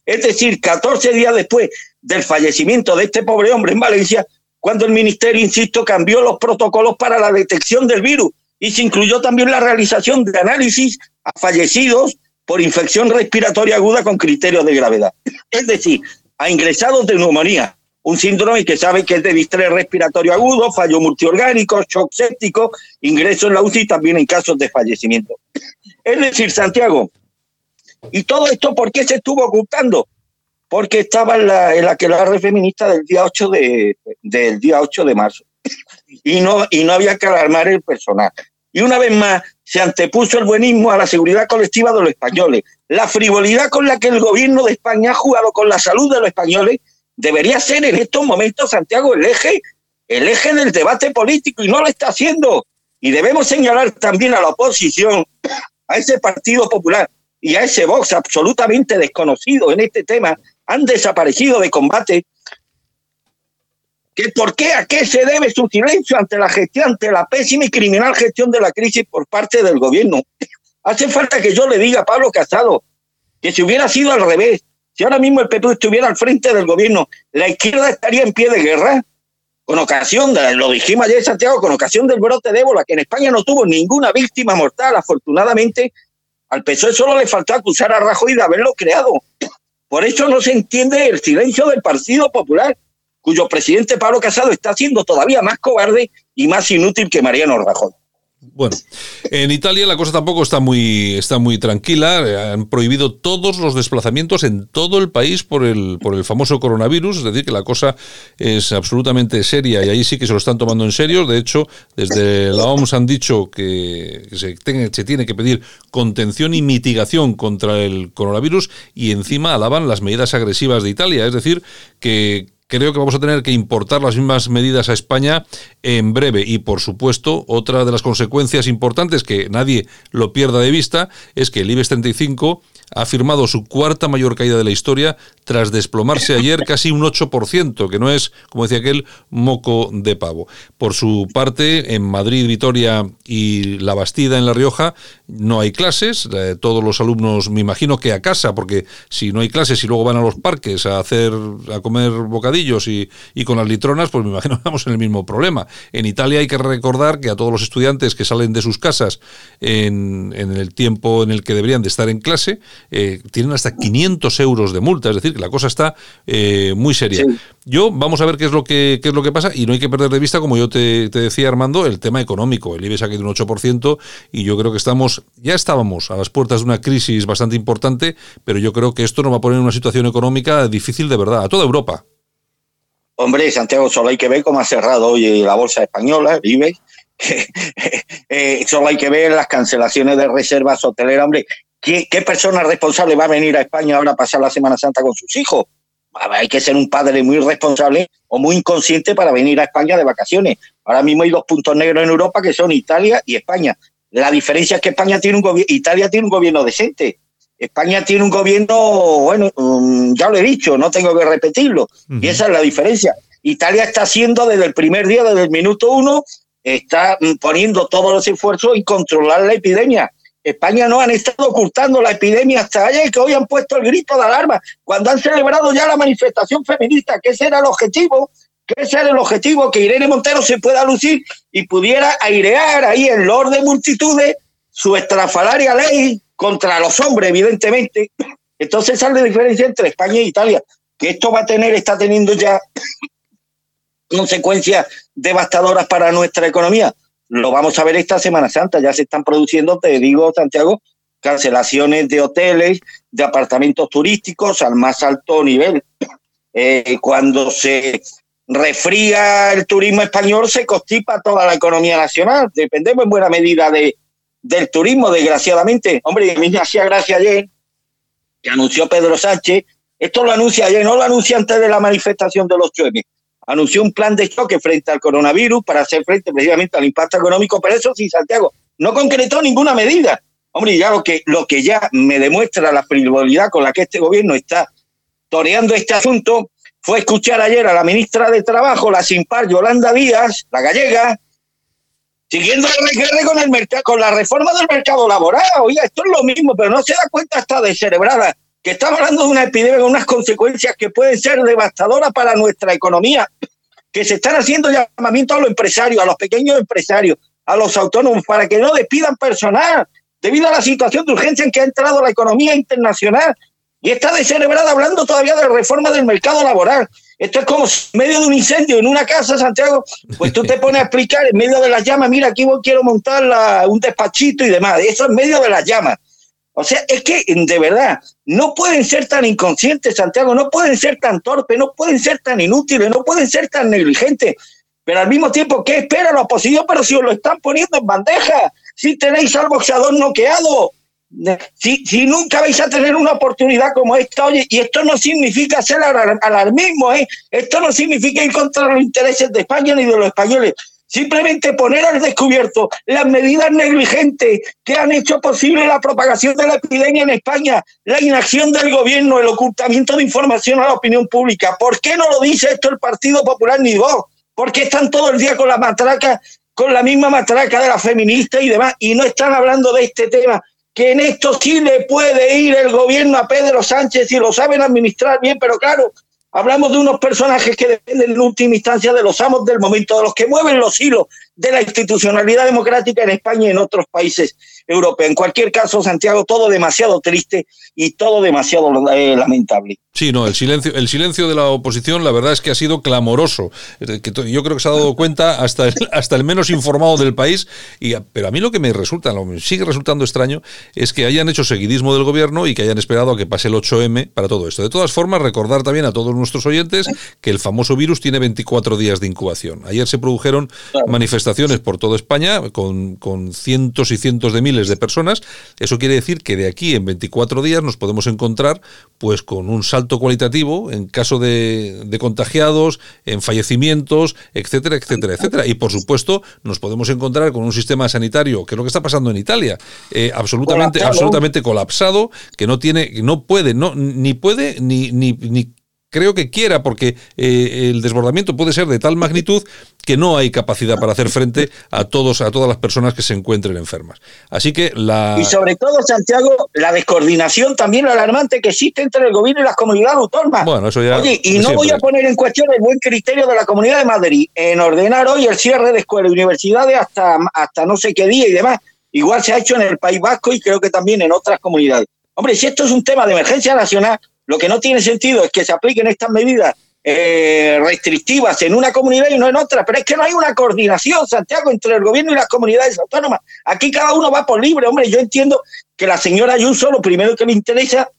M: es decir, 14 días después del fallecimiento de este pobre hombre en Valencia, cuando el ministerio, insisto, cambió los protocolos para la detección del virus y se incluyó también la realización de análisis a fallecidos por infección respiratoria aguda con criterios de gravedad. Es decir, a ingresados de neumonía, un síndrome que sabe que es de distrés respiratorio agudo, fallo multiorgánico, shock séptico, ingreso en la UCI también en casos de fallecimiento. Es decir, Santiago, ¿y todo esto por qué se estuvo ocultando? Porque estaba en la, que la red feminista del día 8 de, del día 8 de marzo. Y no, y no había que alarmar el personal. Y una vez más se antepuso el buenismo a la seguridad colectiva de los españoles. La frivolidad con la que el gobierno de España ha jugado con la salud de los españoles debería ser en estos momentos, Santiago, el eje, el eje del debate político y no lo está haciendo. Y debemos señalar también a la oposición, a ese Partido Popular y a ese Vox absolutamente desconocido en este tema, han desaparecido de combate. ¿Que ¿Por qué? ¿A qué se debe su silencio ante la gestión, ante la pésima y criminal gestión de la crisis por parte del gobierno? Hace falta que yo le diga a Pablo Casado que si hubiera sido al revés, si ahora mismo el PP estuviera al frente del gobierno, la izquierda estaría en pie de guerra. Con ocasión, de, lo dijimos ayer Santiago, con ocasión del brote de ébola, que en España no tuvo ninguna víctima mortal, afortunadamente, al PSOE solo le faltó acusar a Rajoy de haberlo creado. Por eso no se entiende el silencio del Partido Popular, cuyo presidente Pablo Casado está siendo todavía más cobarde y más inútil que Mariano Rajoy.
E: Bueno, en Italia la cosa tampoco está muy, está muy tranquila. Han prohibido todos los desplazamientos en todo el país por el, por el famoso coronavirus. Es decir, que la cosa es absolutamente seria y ahí sí que se lo están tomando en serio. De hecho, desde la OMS han dicho que se, se tiene que pedir contención y mitigación contra el coronavirus y encima alaban las medidas agresivas de Italia. Es decir, que, creo que vamos a tener que importar las mismas medidas a España en breve. Y por supuesto, otra de las consecuencias importantes que nadie lo pierda de vista es que el IBEX 35 ha firmado su cuarta mayor caída de la historia tras desplomarse ayer casi un 8%, que no es, como decía aquel, moco de pavo. Por su parte, en Madrid, Vitoria y La Bastida, en La Rioja, no hay clases. Eh, todos los alumnos, me imagino que a casa, porque si no hay clases y luego van a los parques a hacer, a comer bocadillos y, con las litronas, pues me imagino que vamos en el mismo problema. En Italia hay que recordar que a todos los estudiantes que salen de sus casas en, en el tiempo en el que deberían de estar en clase, eh, tienen hasta 500 euros de multa, es decir, que la cosa está eh, muy seria. Yo, vamos a ver qué es lo que es lo que pasa y no hay que perder de vista, como yo te, decía, Armando, el tema económico. El IBEX ha caído un 8% y yo creo que estamos, ya estábamos a las puertas de una crisis bastante importante, pero yo creo que esto nos va a poner en una situación económica difícil de verdad, a toda Europa.
M: Hombre, Santiago, solo hay que ver cómo ha cerrado hoy la bolsa española, el IBEX. Eh, solo hay que ver las cancelaciones de reservas hoteleras. Hombre, ¿Qué, persona responsable va a venir a España ahora a pasar la Semana Santa con sus hijos? Hay que ser un padre muy responsable o muy inconsciente para venir a España de vacaciones. Ahora mismo hay dos puntos negros en Europa que son Italia y España. La diferencia es que España tiene un Italia tiene un gobierno decente. España tiene un gobierno, bueno, mm, ya lo he dicho, no tengo que repetirlo. Y esa es la diferencia. Italia está haciendo desde el primer día, desde el minuto uno, está mm, poniendo todos los esfuerzos en controlar la epidemia. España no han estado ocultando la epidemia hasta ayer, que hoy han puesto el grito de alarma, cuando han celebrado ya la manifestación feminista, que ese era el objetivo, que ese era el objetivo, que Irene Montero se pueda lucir y pudiera airear ahí en Lord de multitudes su estrafalaria ley contra los hombres, evidentemente. Entonces sale la diferencia entre España e Italia, que esto va a tener, está teniendo ya consecuencias devastadoras para nuestra economía lo vamos a ver esta Semana Santa. Ya se están produciendo, te digo, Santiago, cancelaciones de hoteles, de apartamentos turísticos al más alto nivel. Eh, cuando se refría el turismo español, se constipa toda la economía nacional. Dependemos en buena medida de, del turismo, desgraciadamente. Hombre, a mí me hacía gracia ayer que anunció Pedro Sánchez. Esto lo anuncia ayer, no lo anuncia antes de la manifestación de los 8 anunció un plan de choque frente al coronavirus para hacer frente precisamente al impacto económico, pero eso sí, Santiago, no concretó ninguna medida. Hombre, ya lo que, lo que ya me demuestra la frivolidad con la que este gobierno está toreando este asunto fue escuchar ayer a la ministra de Trabajo, la sin par Yolanda Díaz, la gallega, siguiendo el con el con la reforma del mercado laboral. Oiga, esto es lo mismo, pero no se da cuenta hasta descerebrada que estamos hablando de una epidemia con unas consecuencias que pueden ser devastadoras para nuestra economía, que se están haciendo llamamientos a los empresarios, a los pequeños empresarios, a los autónomos, para que no despidan personal, debido a la situación de urgencia en que ha entrado la economía internacional. Y está descerebrada hablando todavía de reforma del mercado laboral. Esto es como en medio de un incendio en una casa, Santiago, pues tú te pones a explicar en medio de las llamas, mira, aquí quiero montar un despachito y demás. Eso en medio de las llamas. O sea, es que de verdad, no pueden ser tan inconscientes, Santiago, no pueden ser tan torpes, no pueden ser tan inútiles, no pueden ser tan negligentes. Pero al mismo tiempo, ¿qué espera la oposición? Pero si os lo están poniendo en bandeja, si tenéis al boxeador noqueado, si, si nunca vais a tener una oportunidad como esta, oye, y esto no significa ser alarmismo, ¿eh? esto no significa ir contra los intereses de España ni de los españoles. Simplemente poner al descubierto las medidas negligentes que han hecho posible la propagación de la epidemia en España, la inacción del gobierno, el ocultamiento de información a la opinión pública. ¿Por qué no lo dice esto el Partido Popular ni vos? ¿Por qué están todo el día con la matraca, con la misma matraca de la feminista y demás, y no están hablando de este tema? Que en esto sí le puede ir el gobierno a Pedro Sánchez y lo saben administrar bien, pero claro, Hablamos de unos personajes que dependen en última instancia de los amos del momento, de los que mueven los hilos de la institucionalidad democrática en España y en otros países europeos. En cualquier caso, Santiago, todo demasiado triste y todo demasiado eh, lamentable.
E: Sí, no, el silencio, el silencio de la oposición, la verdad es que ha sido clamoroso. Que yo creo que se ha dado cuenta hasta el, hasta el menos informado del país. Y, pero a mí lo que me resulta, lo me sigue resultando extraño, es que hayan hecho seguidismo del gobierno y que hayan esperado a que pase el 8M para todo esto. De todas formas, recordar también a todos nuestros oyentes que el famoso virus tiene 24 días de incubación. Ayer se produjeron manifestaciones por toda España con, con cientos y cientos de miles de personas. Eso quiere decir que de aquí en 24 días nos podemos encontrar pues con un salto cualitativo en caso de, contagiados, en fallecimientos, etcétera, etcétera, etcétera. Y por supuesto, nos podemos encontrar con un sistema sanitario, que es lo que está pasando en Italia, eh, absolutamente, absolutamente colapsado, que no tiene, no puede, no, ni puede, ni, ni, ni creo que quiera, porque eh, el desbordamiento puede ser de tal magnitud que no hay capacidad para hacer frente a todos, a todas las personas que se encuentren enfermas. Así que la
M: y sobre todo Santiago, la descoordinación también alarmante que existe entre el gobierno y las comunidades autónomas.
E: Bueno, eso ya.
M: Oye, y no voy a poner en cuestión el buen criterio de la Comunidad de Madrid en ordenar hoy el cierre de escuelas y universidades hasta hasta no sé qué día y demás. Igual se ha hecho en el País Vasco y creo que también en otras comunidades. Hombre, si esto es un tema de emergencia nacional, lo que no tiene sentido es que se apliquen estas medidas eh, restrictivas en una comunidad y no en otra, pero es que no hay una coordinación, Santiago, entre el gobierno y las comunidades autónomas. Aquí cada uno va por libre, hombre. Yo entiendo que la señora Ayuso lo primero que le interesa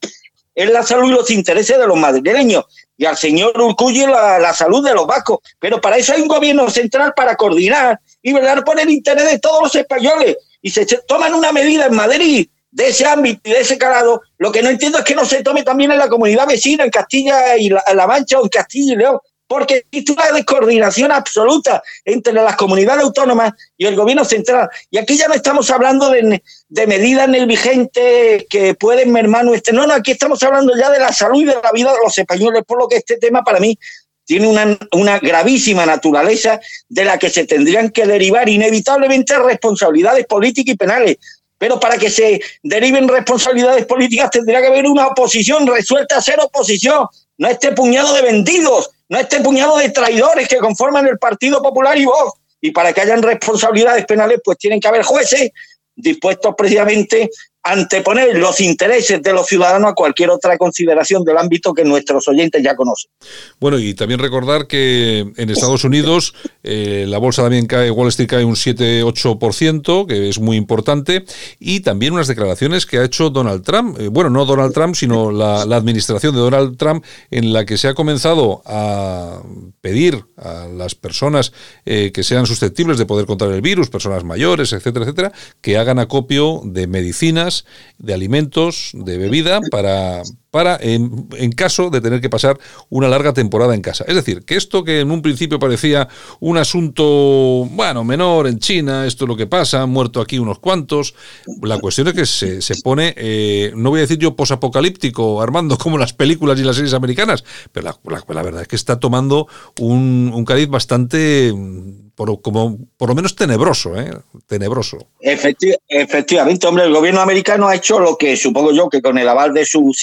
M: es la salud y los intereses de los madrileños y al señor Urcuyo la, la salud de los vascos. Pero para eso hay un gobierno central para coordinar y velar por el interés de todos los españoles. Y se toman una medida en Madrid de ese ámbito y de ese calado, lo que no entiendo es que no se tome también en la comunidad vecina, en Castilla y la, Mancha o en Castilla y León, porque existe una descoordinación absoluta entre las comunidades autónomas y el gobierno central. Y aquí ya no estamos hablando de, medidas negligentes que pueden mermar nuestro... No, no, aquí estamos hablando ya de la salud y de la vida de los españoles, por lo que este tema para mí tiene una gravísima naturaleza de la que se tendrían que derivar inevitablemente responsabilidades políticas y penales pero para que se deriven responsabilidades políticas tendría que haber una oposición resuelta a ser oposición, no este puñado de vendidos, no este puñado de traidores que conforman el Partido Popular y vos. Y para que hayan responsabilidades penales, pues tienen que haber jueces dispuestos precisamente anteponer los intereses de los ciudadanos a cualquier otra consideración del ámbito que nuestros oyentes ya conocen.
E: Bueno, y también recordar que en Estados Unidos eh, la bolsa también cae, Wall Street cae un 7-8%, que es muy importante, y también unas declaraciones que ha hecho Donald Trump, eh, bueno, no Donald Trump, sino la, administración de Donald Trump, en la que se ha comenzado a pedir a las personas eh, que sean susceptibles de poder contar el virus, personas mayores, etcétera, etcétera, que hagan acopio de medicinas de alimentos, de bebida, para, en, caso de tener que pasar una larga temporada en casa. Es decir, que esto que en un principio parecía un asunto, bueno, menor en China, esto es lo que pasa, han muerto aquí unos cuantos, la cuestión es que se, se pone, eh, no voy a decir yo posapocalíptico, Armando, como las películas y las series americanas, pero la, verdad es que está tomando un, un cariz bastante por, como, por lo menos tenebroso, ¿eh? Tenebroso.
M: efectivamente, hombre, el gobierno americano ha hecho lo que supongo yo que con el aval de sus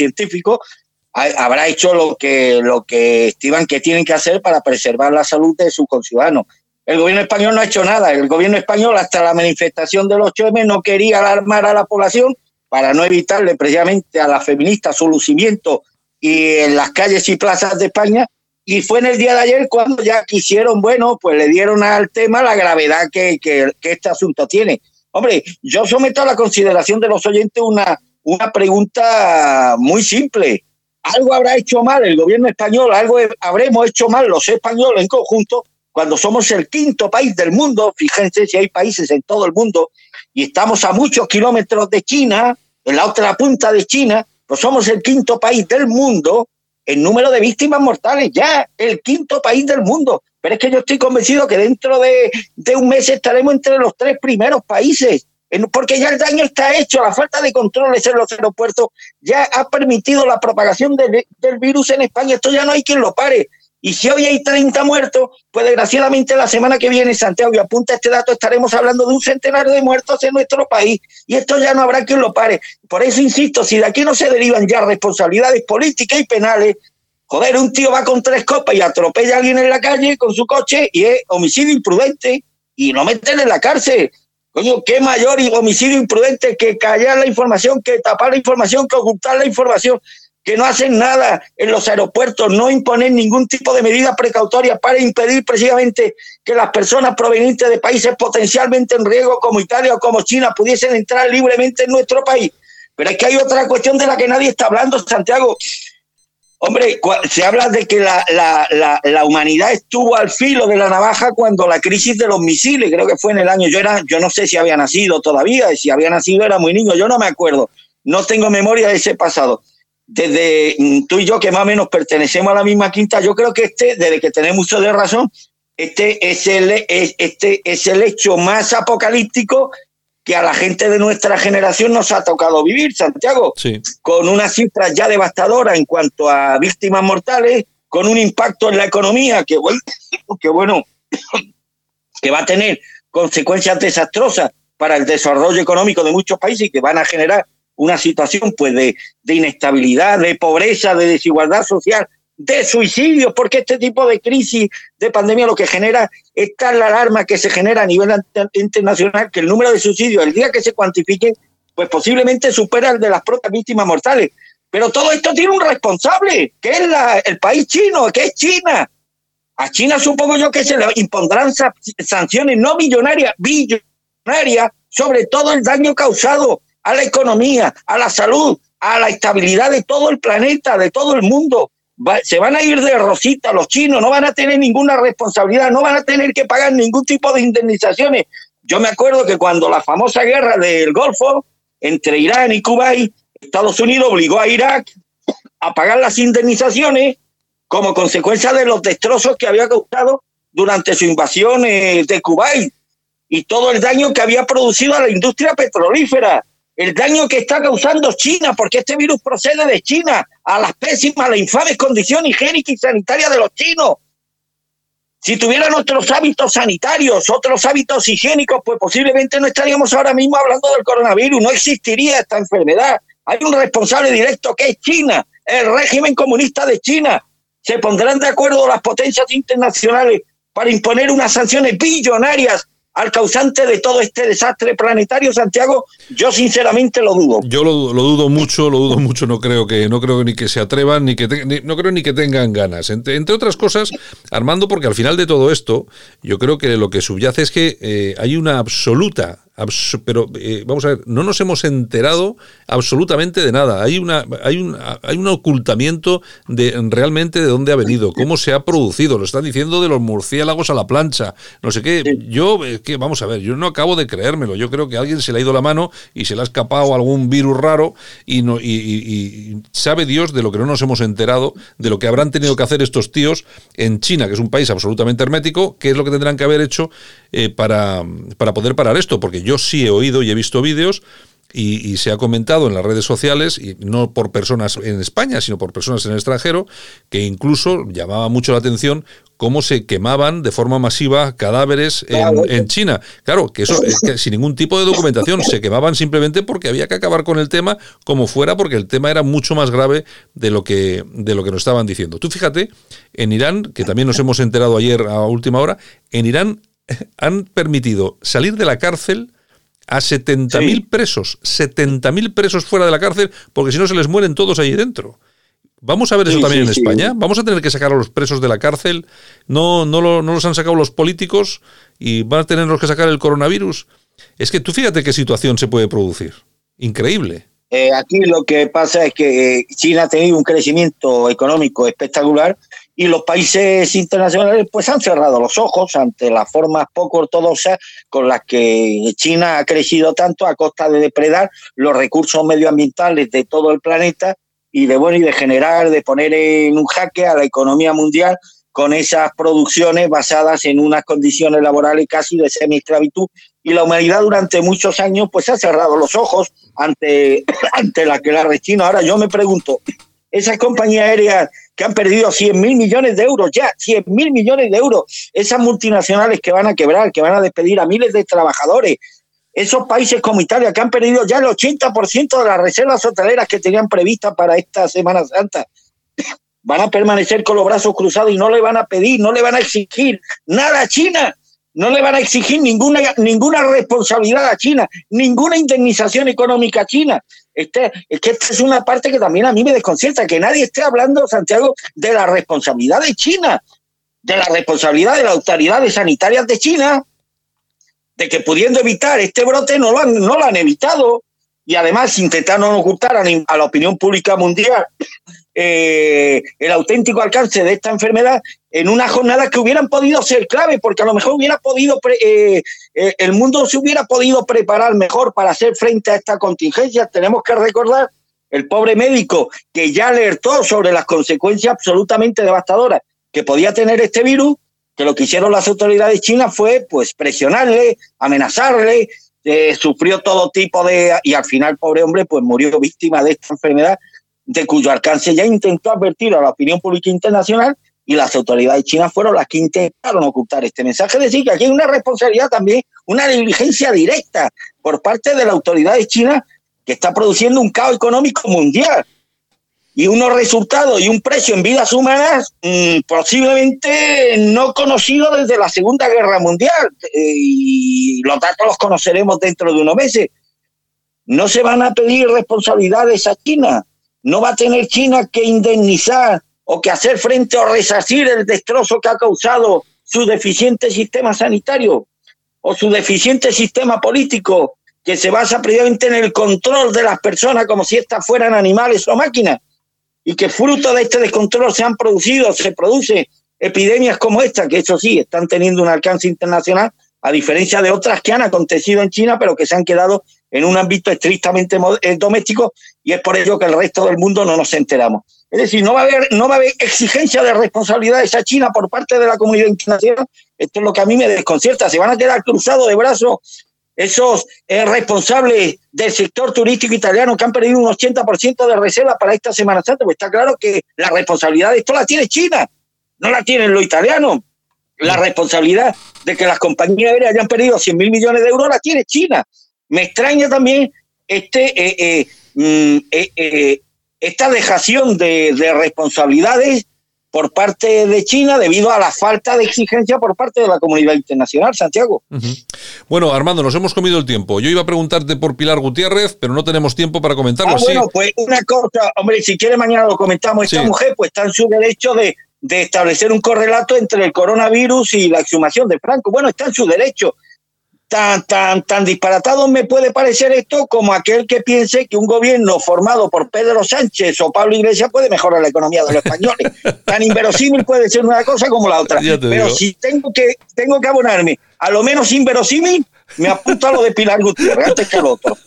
M: habrá hecho lo que, lo que estiman que tienen que hacer para preservar la salud de sus conciudadanos. El gobierno español no ha hecho nada. El gobierno español, hasta la manifestación del 8M, no quería alarmar a la población para no evitarle precisamente a las feministas su lucimiento y en las calles y plazas de España y fue en el día de ayer cuando ya quisieron, bueno, pues le dieron al tema la gravedad que, que, este asunto tiene. Hombre, yo someto a la consideración de los oyentes una, una pregunta muy simple. ¿Algo habrá hecho mal el gobierno español? ¿Algo habremos hecho mal los españoles en conjunto cuando somos el quinto país del mundo? Fíjense si hay países en todo el mundo y estamos a muchos kilómetros de China, en la otra punta de China, pues somos el quinto país del mundo el número de víctimas mortales, ya el quinto país del mundo. Pero es que yo estoy convencido que dentro de, un mes estaremos entre los tres primeros países, porque ya el daño está hecho, la falta de controles en los aeropuertos ya ha permitido la propagación del virus en España. Esto ya no hay quien lo pare. Y si hoy hay 30 muertos, pues desgraciadamente la semana que viene, Santiago, y apunta este dato, estaremos hablando de un centenar de muertos en nuestro país. Y esto ya no habrá quien lo pare. Por eso insisto, si de aquí no se derivan ya responsabilidades políticas y penales, joder, un tío va con tres copas y atropella a alguien en la calle con su coche y es homicidio imprudente y no meten en la cárcel. Coño, qué mayor homicidio imprudente que callar la información, que tapar la información, que ocultar la información que no hacen nada en los aeropuertos, no imponen ningún tipo de medida precautoria para impedir precisamente que las personas provenientes de países potencialmente en riesgo como Italia o como China pudiesen entrar libremente en nuestro país. Pero es que hay otra cuestión de la que nadie está hablando, Santiago. Hombre, se habla de que la, la, la, humanidad estuvo al filo de la navaja cuando la crisis de los misiles, creo que fue en el año, yo era, yo no sé si había nacido todavía, y si había nacido era muy niño, yo no me acuerdo, no tengo memoria de ese pasado. Desde mm, tú y yo que más o menos pertenecemos a la misma quinta, yo creo que este, desde que tenemos mucho de razón, este es el, este es el hecho más apocalíptico que a la gente de nuestra generación nos ha tocado vivir, Santiago, con una cifra ya devastadora en cuanto a víctimas mortales, con un impacto en la economía que, que bueno, que va a tener consecuencias desastrosas para el desarrollo económico de muchos países y que van a generar una situación pues de, inestabilidad, de pobreza, de desigualdad social, de suicidios, porque este tipo de crisis de pandemia lo que genera es tal la alarma que se genera a nivel internacional que el número de suicidios, el día que se cuantifique, pues posiblemente supera el de las propias víctimas mortales. Pero todo esto tiene un responsable, que es la, el país chino, que es China. A China supongo yo que se le impondrán sanciones no millonarias, billonarias, sobre todo el daño causado a la economía, a la salud, a la estabilidad de todo el planeta, de todo el mundo. Se van a ir de rosita los chinos, no van a tener ninguna responsabilidad, no van a tener que pagar ningún tipo de indemnizaciones. Yo me acuerdo que cuando la famosa guerra del Golfo entre Irán y Kuwait, Estados Unidos obligó a Irak a pagar las indemnizaciones como consecuencia de los destrozos que había causado durante su invasión eh, de Kuwait y todo el daño que había producido a la industria petrolífera el daño que está causando China, porque este virus procede de China, a las pésimas, a la infame condición higiénica y sanitaria de los chinos. Si tuvieran otros hábitos sanitarios, otros hábitos higiénicos, pues posiblemente no estaríamos ahora mismo hablando del coronavirus, no existiría esta enfermedad. Hay un responsable directo que es China, el régimen comunista de China. Se pondrán de acuerdo las potencias internacionales para imponer unas sanciones billonarias al causante de todo este desastre planetario, Santiago, yo sinceramente lo dudo.
E: Yo lo, dudo mucho, lo dudo mucho, no creo que no creo ni que se atrevan ni que no creo ni que tengan ganas. Entre, otras cosas, Armando, porque al final de todo esto, yo creo que lo que subyace es que eh, hay una absoluta pero eh, vamos a ver, no nos hemos enterado absolutamente de nada. Hay una, hay un, hay un ocultamiento de realmente de dónde ha venido, cómo se ha producido. Lo están diciendo de los murciélagos a la plancha, no sé qué. Yo, que vamos a ver, yo no acabo de creérmelo. Yo creo que a alguien se le ha ido la mano y se le ha escapado algún virus raro y, no, y, sabe Dios de lo que no nos hemos enterado, de lo que habrán tenido que hacer estos tíos en China, que es un país absolutamente hermético, qué es lo que tendrán que haber hecho eh, para, para poder parar esto, porque yo sí he oído y he visto vídeos y, se ha comentado en las redes sociales, y no por personas en España, sino por personas en el extranjero, que incluso llamaba mucho la atención cómo se quemaban de forma masiva cadáveres en, China. Claro, que eso es que sin ningún tipo de documentación, se quemaban simplemente porque había que acabar con el tema como fuera, porque el tema era mucho más grave de lo que, de lo que nos estaban diciendo. Tú fíjate, en Irán, que también nos hemos enterado ayer a última hora, en Irán han permitido salir de la cárcel a 70.000 presos, 70.000 presos fuera de la cárcel, porque si no se les mueren todos allí dentro. Vamos a ver eso también en España. Vamos a tener que sacar a los presos de la cárcel. No, no, no los han sacado los políticos y van a tenerlos que sacar el coronavirus. Es que tú fíjate qué situación se puede producir. Increíble.
M: Eh, aquí lo que pasa es que eh, China ha tenido un crecimiento económico espectacular y los países internacionales pues han cerrado los ojos ante las formas poco ortodoxas con las que China ha crecido tanto a costa de depredar los recursos medioambientales de todo el planeta y de bueno y de generar, de poner en un jaque a la economía mundial con esas producciones basadas en unas condiciones laborales casi de semi-esclavitud. Y la humanidad durante muchos años pues ha cerrado los ojos ante, ante la que la China. Ahora yo me pregunto, esas compañías aéreas que han perdido 100 mil millones de euros ya, 100 mil millones de euros, esas multinacionales que van a quebrar, que van a despedir a miles de trabajadores, esos países como Italia que han perdido ya el 80% de las reservas hoteleras que tenían previstas para esta Semana Santa, van a permanecer con los brazos cruzados y no le van a pedir, no le van a exigir nada a China, no le van a exigir ninguna, ninguna responsabilidad a China, ninguna indemnización económica a China. Este, es que esta es una parte que también a mí me desconcierta, que nadie esté hablando, Santiago, de la responsabilidad de China, de la responsabilidad de las autoridades sanitarias de China, de que pudiendo evitar este brote no lo han, no lo han evitado y además intentaron ocultar a la opinión pública mundial eh, el auténtico alcance de esta enfermedad en una jornada que hubieran podido ser clave, porque a lo mejor hubiera podido eh, eh, el mundo se hubiera podido preparar mejor para hacer frente a esta contingencia. Tenemos que recordar el pobre médico que ya alertó sobre las consecuencias absolutamente devastadoras que podía tener este virus, que lo que hicieron las autoridades chinas fue pues presionarle, amenazarle, sufrió todo tipo de y al final pobre hombre pues murió víctima de esta enfermedad de cuyo alcance ya intentó advertir a la opinión pública internacional y las autoridades chinas fueron las que intentaron ocultar este mensaje. Es decir, que aquí hay una responsabilidad también, una diligencia directa por parte de las autoridades chinas que está produciendo un caos económico mundial y unos resultados y un precio en vidas humanas mm, posiblemente no conocido desde la Segunda Guerra Mundial. Eh, y los datos los conoceremos dentro de unos meses. No se van a pedir responsabilidades a China no va a tener China que indemnizar o que hacer frente o resarcir el destrozo que ha causado su deficiente sistema sanitario o su deficiente sistema político que se basa previamente en el control de las personas como si éstas fueran animales o máquinas y que fruto de este descontrol se han producido, se producen epidemias como esta, que eso sí, están teniendo un alcance internacional, a diferencia de otras que han acontecido en China, pero que se han quedado en un ámbito estrictamente eh, doméstico y es por ello que el resto del mundo no nos enteramos. Es decir, no va a haber, no va a haber exigencia de responsabilidades a China por parte de la comunidad internacional. Esto es lo que a mí me desconcierta. Se van a quedar cruzados de brazos esos eh, responsables del sector turístico italiano que han perdido un 80% de reserva para esta Semana Santa. Pues está claro que la responsabilidad de esto la tiene China, no la tienen los italianos. La responsabilidad de que las compañías aéreas hayan perdido 100 mil millones de euros la tiene China. Me extraña también este, eh, eh, mm, eh, esta dejación de, responsabilidades por parte de China debido a la falta de exigencia por parte de la comunidad internacional, Santiago.
E: Bueno, Armando, nos hemos comido el tiempo. Yo iba a preguntarte por Pilar Gutiérrez, pero no tenemos tiempo para comentarlo.
M: Ah, bueno, pues una cosa, hombre, si quiere mañana lo comentamos. Esta mujer pues está en su derecho de, de establecer un correlato entre el coronavirus y la exhumación de Franco. Bueno, está en su derecho tan, tan, tan disparatado me puede parecer esto como aquel que piense que un gobierno formado por Pedro Sánchez o Pablo Iglesias puede mejorar la economía de los españoles. tan inverosímil puede ser una cosa como la otra. Pero si tengo que, tengo que abonarme a lo menos inverosímil, me apunto a lo de Pilar Gutiérrez antes que al otro.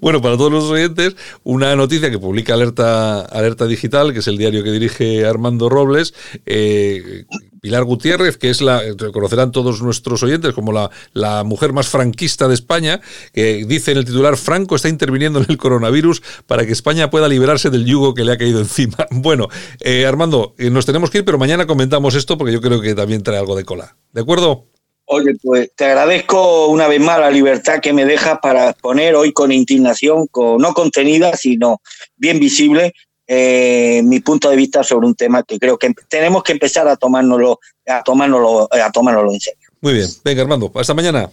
E: Bueno, para todos los oyentes, una noticia que publica Alerta, Alerta Digital, que es el diario que dirige Armando Robles. Eh, Pilar Gutiérrez, que es la, conocerán todos nuestros oyentes como la, la, mujer más franquista de España, que dice en el titular, Franco está interviniendo en el coronavirus para que España pueda liberarse del yugo que le ha caído encima. Bueno, eh, Armando, eh, nos tenemos que ir, pero mañana comentamos esto porque yo creo que también trae algo de cola. ¿De acuerdo?
M: Oye, pues te agradezco una vez más la libertad que me dejas para exponer hoy con indignación, con, no contenida, sino bien visible, eh, mi punto de vista sobre un tema que creo que tenemos que empezar a tomárnoslo, a tomárnoslo, a tomárnoslo en serio.
E: Muy bien, venga Armando, hasta mañana.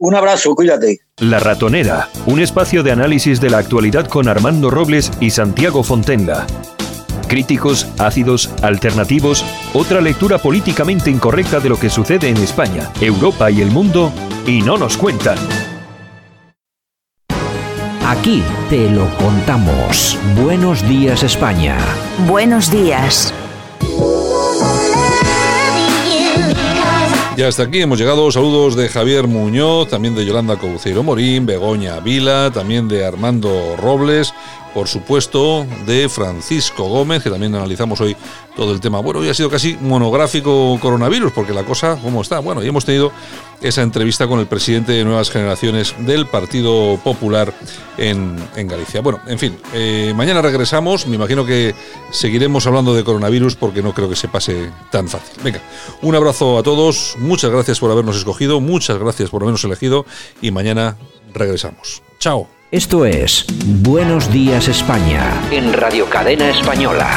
M: Un abrazo, cuídate.
C: La Ratonera, un espacio de análisis de la actualidad con Armando Robles y Santiago Fontenla críticos, ácidos, alternativos, otra lectura políticamente incorrecta de lo que sucede en España, Europa y el mundo, y no nos cuentan.
H: Aquí te lo contamos. Buenos días España.
N: Buenos días.
E: Ya hasta aquí hemos llegado. Saludos de Javier Muñoz, también de Yolanda Cauceiro Morín, Begoña Vila, también de Armando Robles por supuesto, de Francisco Gómez, que también analizamos hoy todo el tema. Bueno, hoy ha sido casi monográfico coronavirus, porque la cosa, ¿cómo está? Bueno, y hemos tenido esa entrevista con el presidente de Nuevas Generaciones del Partido Popular en, Galicia. Bueno, en fin, eh, mañana regresamos. Me imagino que seguiremos hablando de coronavirus porque no creo que se pase tan fácil. Venga, un abrazo a todos. Muchas gracias por habernos escogido. Muchas gracias por habernos elegido. Y mañana regresamos. Chao.
H: Esto es Buenos Días España.
D: En Radio Cadena Española.